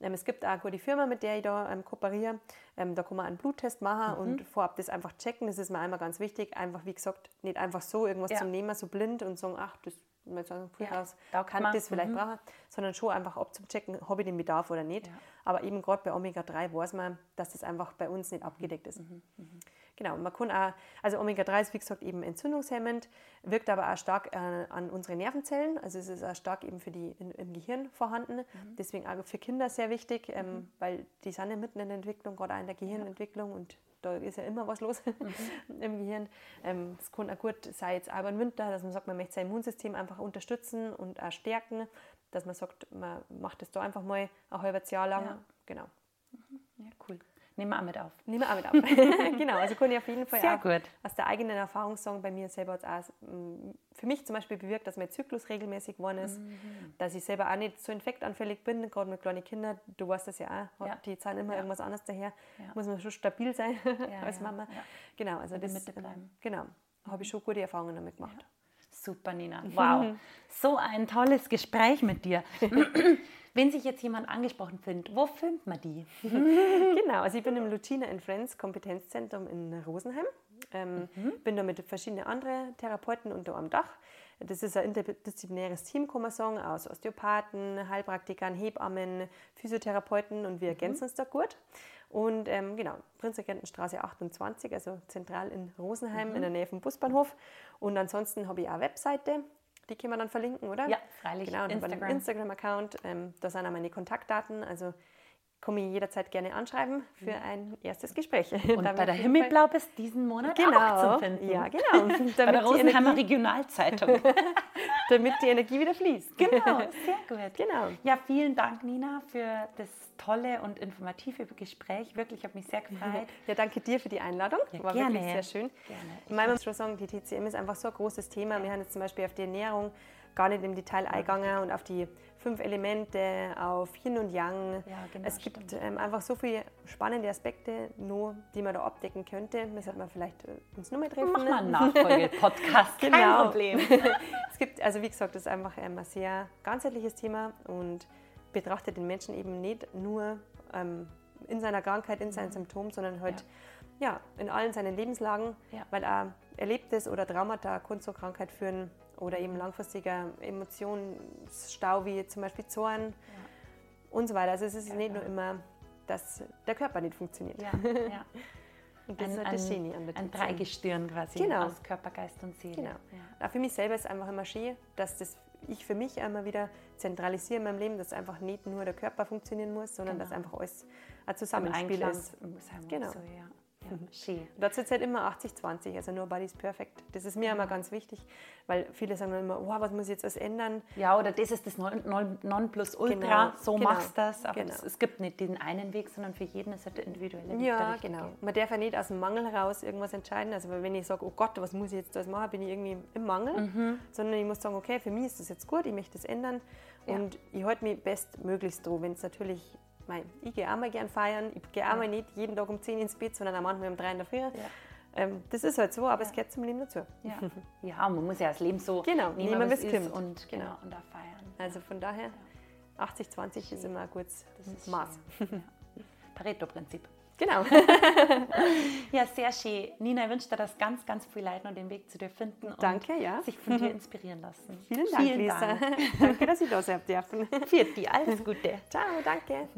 Ähm, es gibt auch eine gute Firma, mit der ich da ähm, kooperiere. Ähm, da kann man einen Bluttest machen mhm. und vorab das einfach checken. Das ist mir einmal ganz wichtig. Einfach, wie gesagt, nicht einfach so irgendwas ja. zu nehmen, so blind und sagen, ach, das man sagen, ja, da kann man das vielleicht mhm. brauchen, sondern schon einfach abzuchecken, habe ich den Bedarf oder nicht. Ja. Aber eben gerade bei Omega-3 weiß man, dass das einfach bei uns nicht abgedeckt ist. Mhm. Mhm. Genau, man kann auch, also Omega-3 ist wie gesagt eben entzündungshemmend, wirkt aber auch stark äh, an unsere Nervenzellen, also es ist auch stark eben für die in, im Gehirn vorhanden, mhm. deswegen auch für Kinder sehr wichtig, ähm, mhm. weil die sind ja mitten in der Entwicklung, gerade auch in der Gehirnentwicklung und da ist ja immer was los mhm. im Gehirn. Ähm, es kann auch gut sein, jetzt auch im Winter, dass man sagt, man möchte sein Immunsystem einfach unterstützen und auch stärken, dass man sagt, man macht das da einfach mal ein halbes Jahr lang. Ja. Genau. Mhm. Ja, cool. Nehmen wir auch mit auf. Nehmen wir auch mit auf. genau, also kann ich auf jeden Fall Sehr auch gut. aus der eigenen Erfahrung sagen, bei mir selber hat es mm, für mich zum Beispiel bewirkt, dass mein Zyklus regelmäßig geworden ist, Mhm. dass ich selber auch nicht so infektanfällig bin, gerade mit kleinen Kindern, du weißt das ja auch, Ja. die zahlen immer Ja. irgendwas anderes daher, Ja. muss man schon stabil sein als Mama. Genau, also das Mitte bleiben. genau, habe ich schon gute Erfahrungen damit gemacht. Super, Nina. Wow. So ein tolles Gespräch mit dir. Wenn sich jetzt jemand angesprochen findet, wo filmt man die? Genau, also ich bin im Lucina and Friends Kompetenzzentrum in Rosenheim. Ähm, Bin da mit verschiedenen anderen Therapeuten unter einem Dach. Das ist ein interdisziplinäres Team, kann man sagen, aus Osteopathen, Heilpraktikern, Hebammen, Physiotherapeuten und wir ergänzen uns da gut. Und ähm, genau, Prinzregentenstraße 28, also zentral in Rosenheim, in der Nähe vom Busbahnhof. Und ansonsten habe ich auch eine Webseite, die können wir dann verlinken, oder? Ja, freilich. Genau, und Instagram. einen Instagram-Account, ähm, da sind auch meine Kontaktdaten, also komme ich jederzeit gerne anschreiben für ein erstes Gespräch. Und bei der Himmelblau bis diesen Monat auch Genau, zu finden. ja, genau. Bei der damit, Rosenheimer Energie, Regionalzeitung. damit die Energie wieder fließt. genau, sehr gut. Genau. Ja, vielen Dank, Nina, für das tolle und informative Gespräch. Wirklich, ich habe mich sehr gefreut. Ja, danke dir für die Einladung. Ja, War gerne. wirklich sehr schön. Gerne. Ich meine, muss schon sagen, die TCM ist einfach so ein großes Thema. Wir haben jetzt zum Beispiel auf die Ernährung gar nicht im Detail eingegangen und auf die fünf Elemente, auf Yin und Yang. Ja, genau, es gibt ähm, einfach so viele spannende Aspekte, nur, die man da abdecken könnte. Wir sollten wir vielleicht äh, uns nur mal treffen. Mach mal einen Nachfolge-Podcast, kein Genau. Problem. es gibt, also wie gesagt, das ist einfach ähm, ein sehr ganzheitliches Thema und betrachtet den Menschen eben nicht nur ähm, in seiner Krankheit, in seinen Symptomen, sondern halt ja. in allen seinen Lebenslagen, Ja. weil er Erlebtes oder Traumata können zur Krankheit führen oder eben langfristiger Emotionsstau wie zum Beispiel Zorn und so weiter. Also es ist nicht nur immer, dass der Körper nicht funktioniert. Ja, ja. Und das Ein, ist halt das Schöne an der ein. Dreigestirn quasi Genau. aus Körper, Geist und Seele. Genau. Ja. Auch für mich selber ist es einfach immer schön, dass das ich für mich immer wieder zentralisiere in meinem Leben, dass einfach nicht nur der Körper funktionieren muss, sondern Genau. dass einfach alles ein Zusammenspiel ist. sein Genau. So, ja. Schön. Dazu halt immer 80-20, also Nobody's perfect. Das ist mir immer ganz wichtig, weil viele sagen dann immer, oh, was muss ich jetzt was ändern? Ja, oder das ist das Non- Non- Nonplusultra, Genau, so genau, machst du das. Aber genau. es, es gibt nicht den einen Weg, sondern für jeden ist halt der individuelle Weg Ja, genau. Man darf ja nicht aus dem Mangel heraus irgendwas entscheiden. Also wenn ich sage, oh Gott, was muss ich jetzt alles machen, bin ich irgendwie im Mangel. Mhm. Sondern ich muss sagen, okay, für mich ist das jetzt gut, ich möchte das ändern. Ja. Und ich halte mich bestmöglichst dran. Wenn es natürlich, mein, ich gehe auch mal gern feiern, ich gehe auch mal nicht jeden Tag um 10 ins Bett, sondern auch manchmal um 3 in der Früh. Ähm, das ist halt so, aber es gehört zum Leben dazu. Ja. man muss ja das Leben so Genau, nehmen, nehmen, wie es kommt. und, genau, Genau. und da feiern. Also von daher, 80-20 ist immer ein gutes ist Maß. Pareto-Prinzip. Genau. Ja, sehr schön. Nina, ich wünsche dir, dass ganz, ganz viele Leute noch den Weg zu dir finden und Danke, ja. sich von dir inspirieren lassen. Vielen Dank, Lisa. Dank. danke, dass ich da sein dürfen. Für dich alles Gute. Ciao, danke.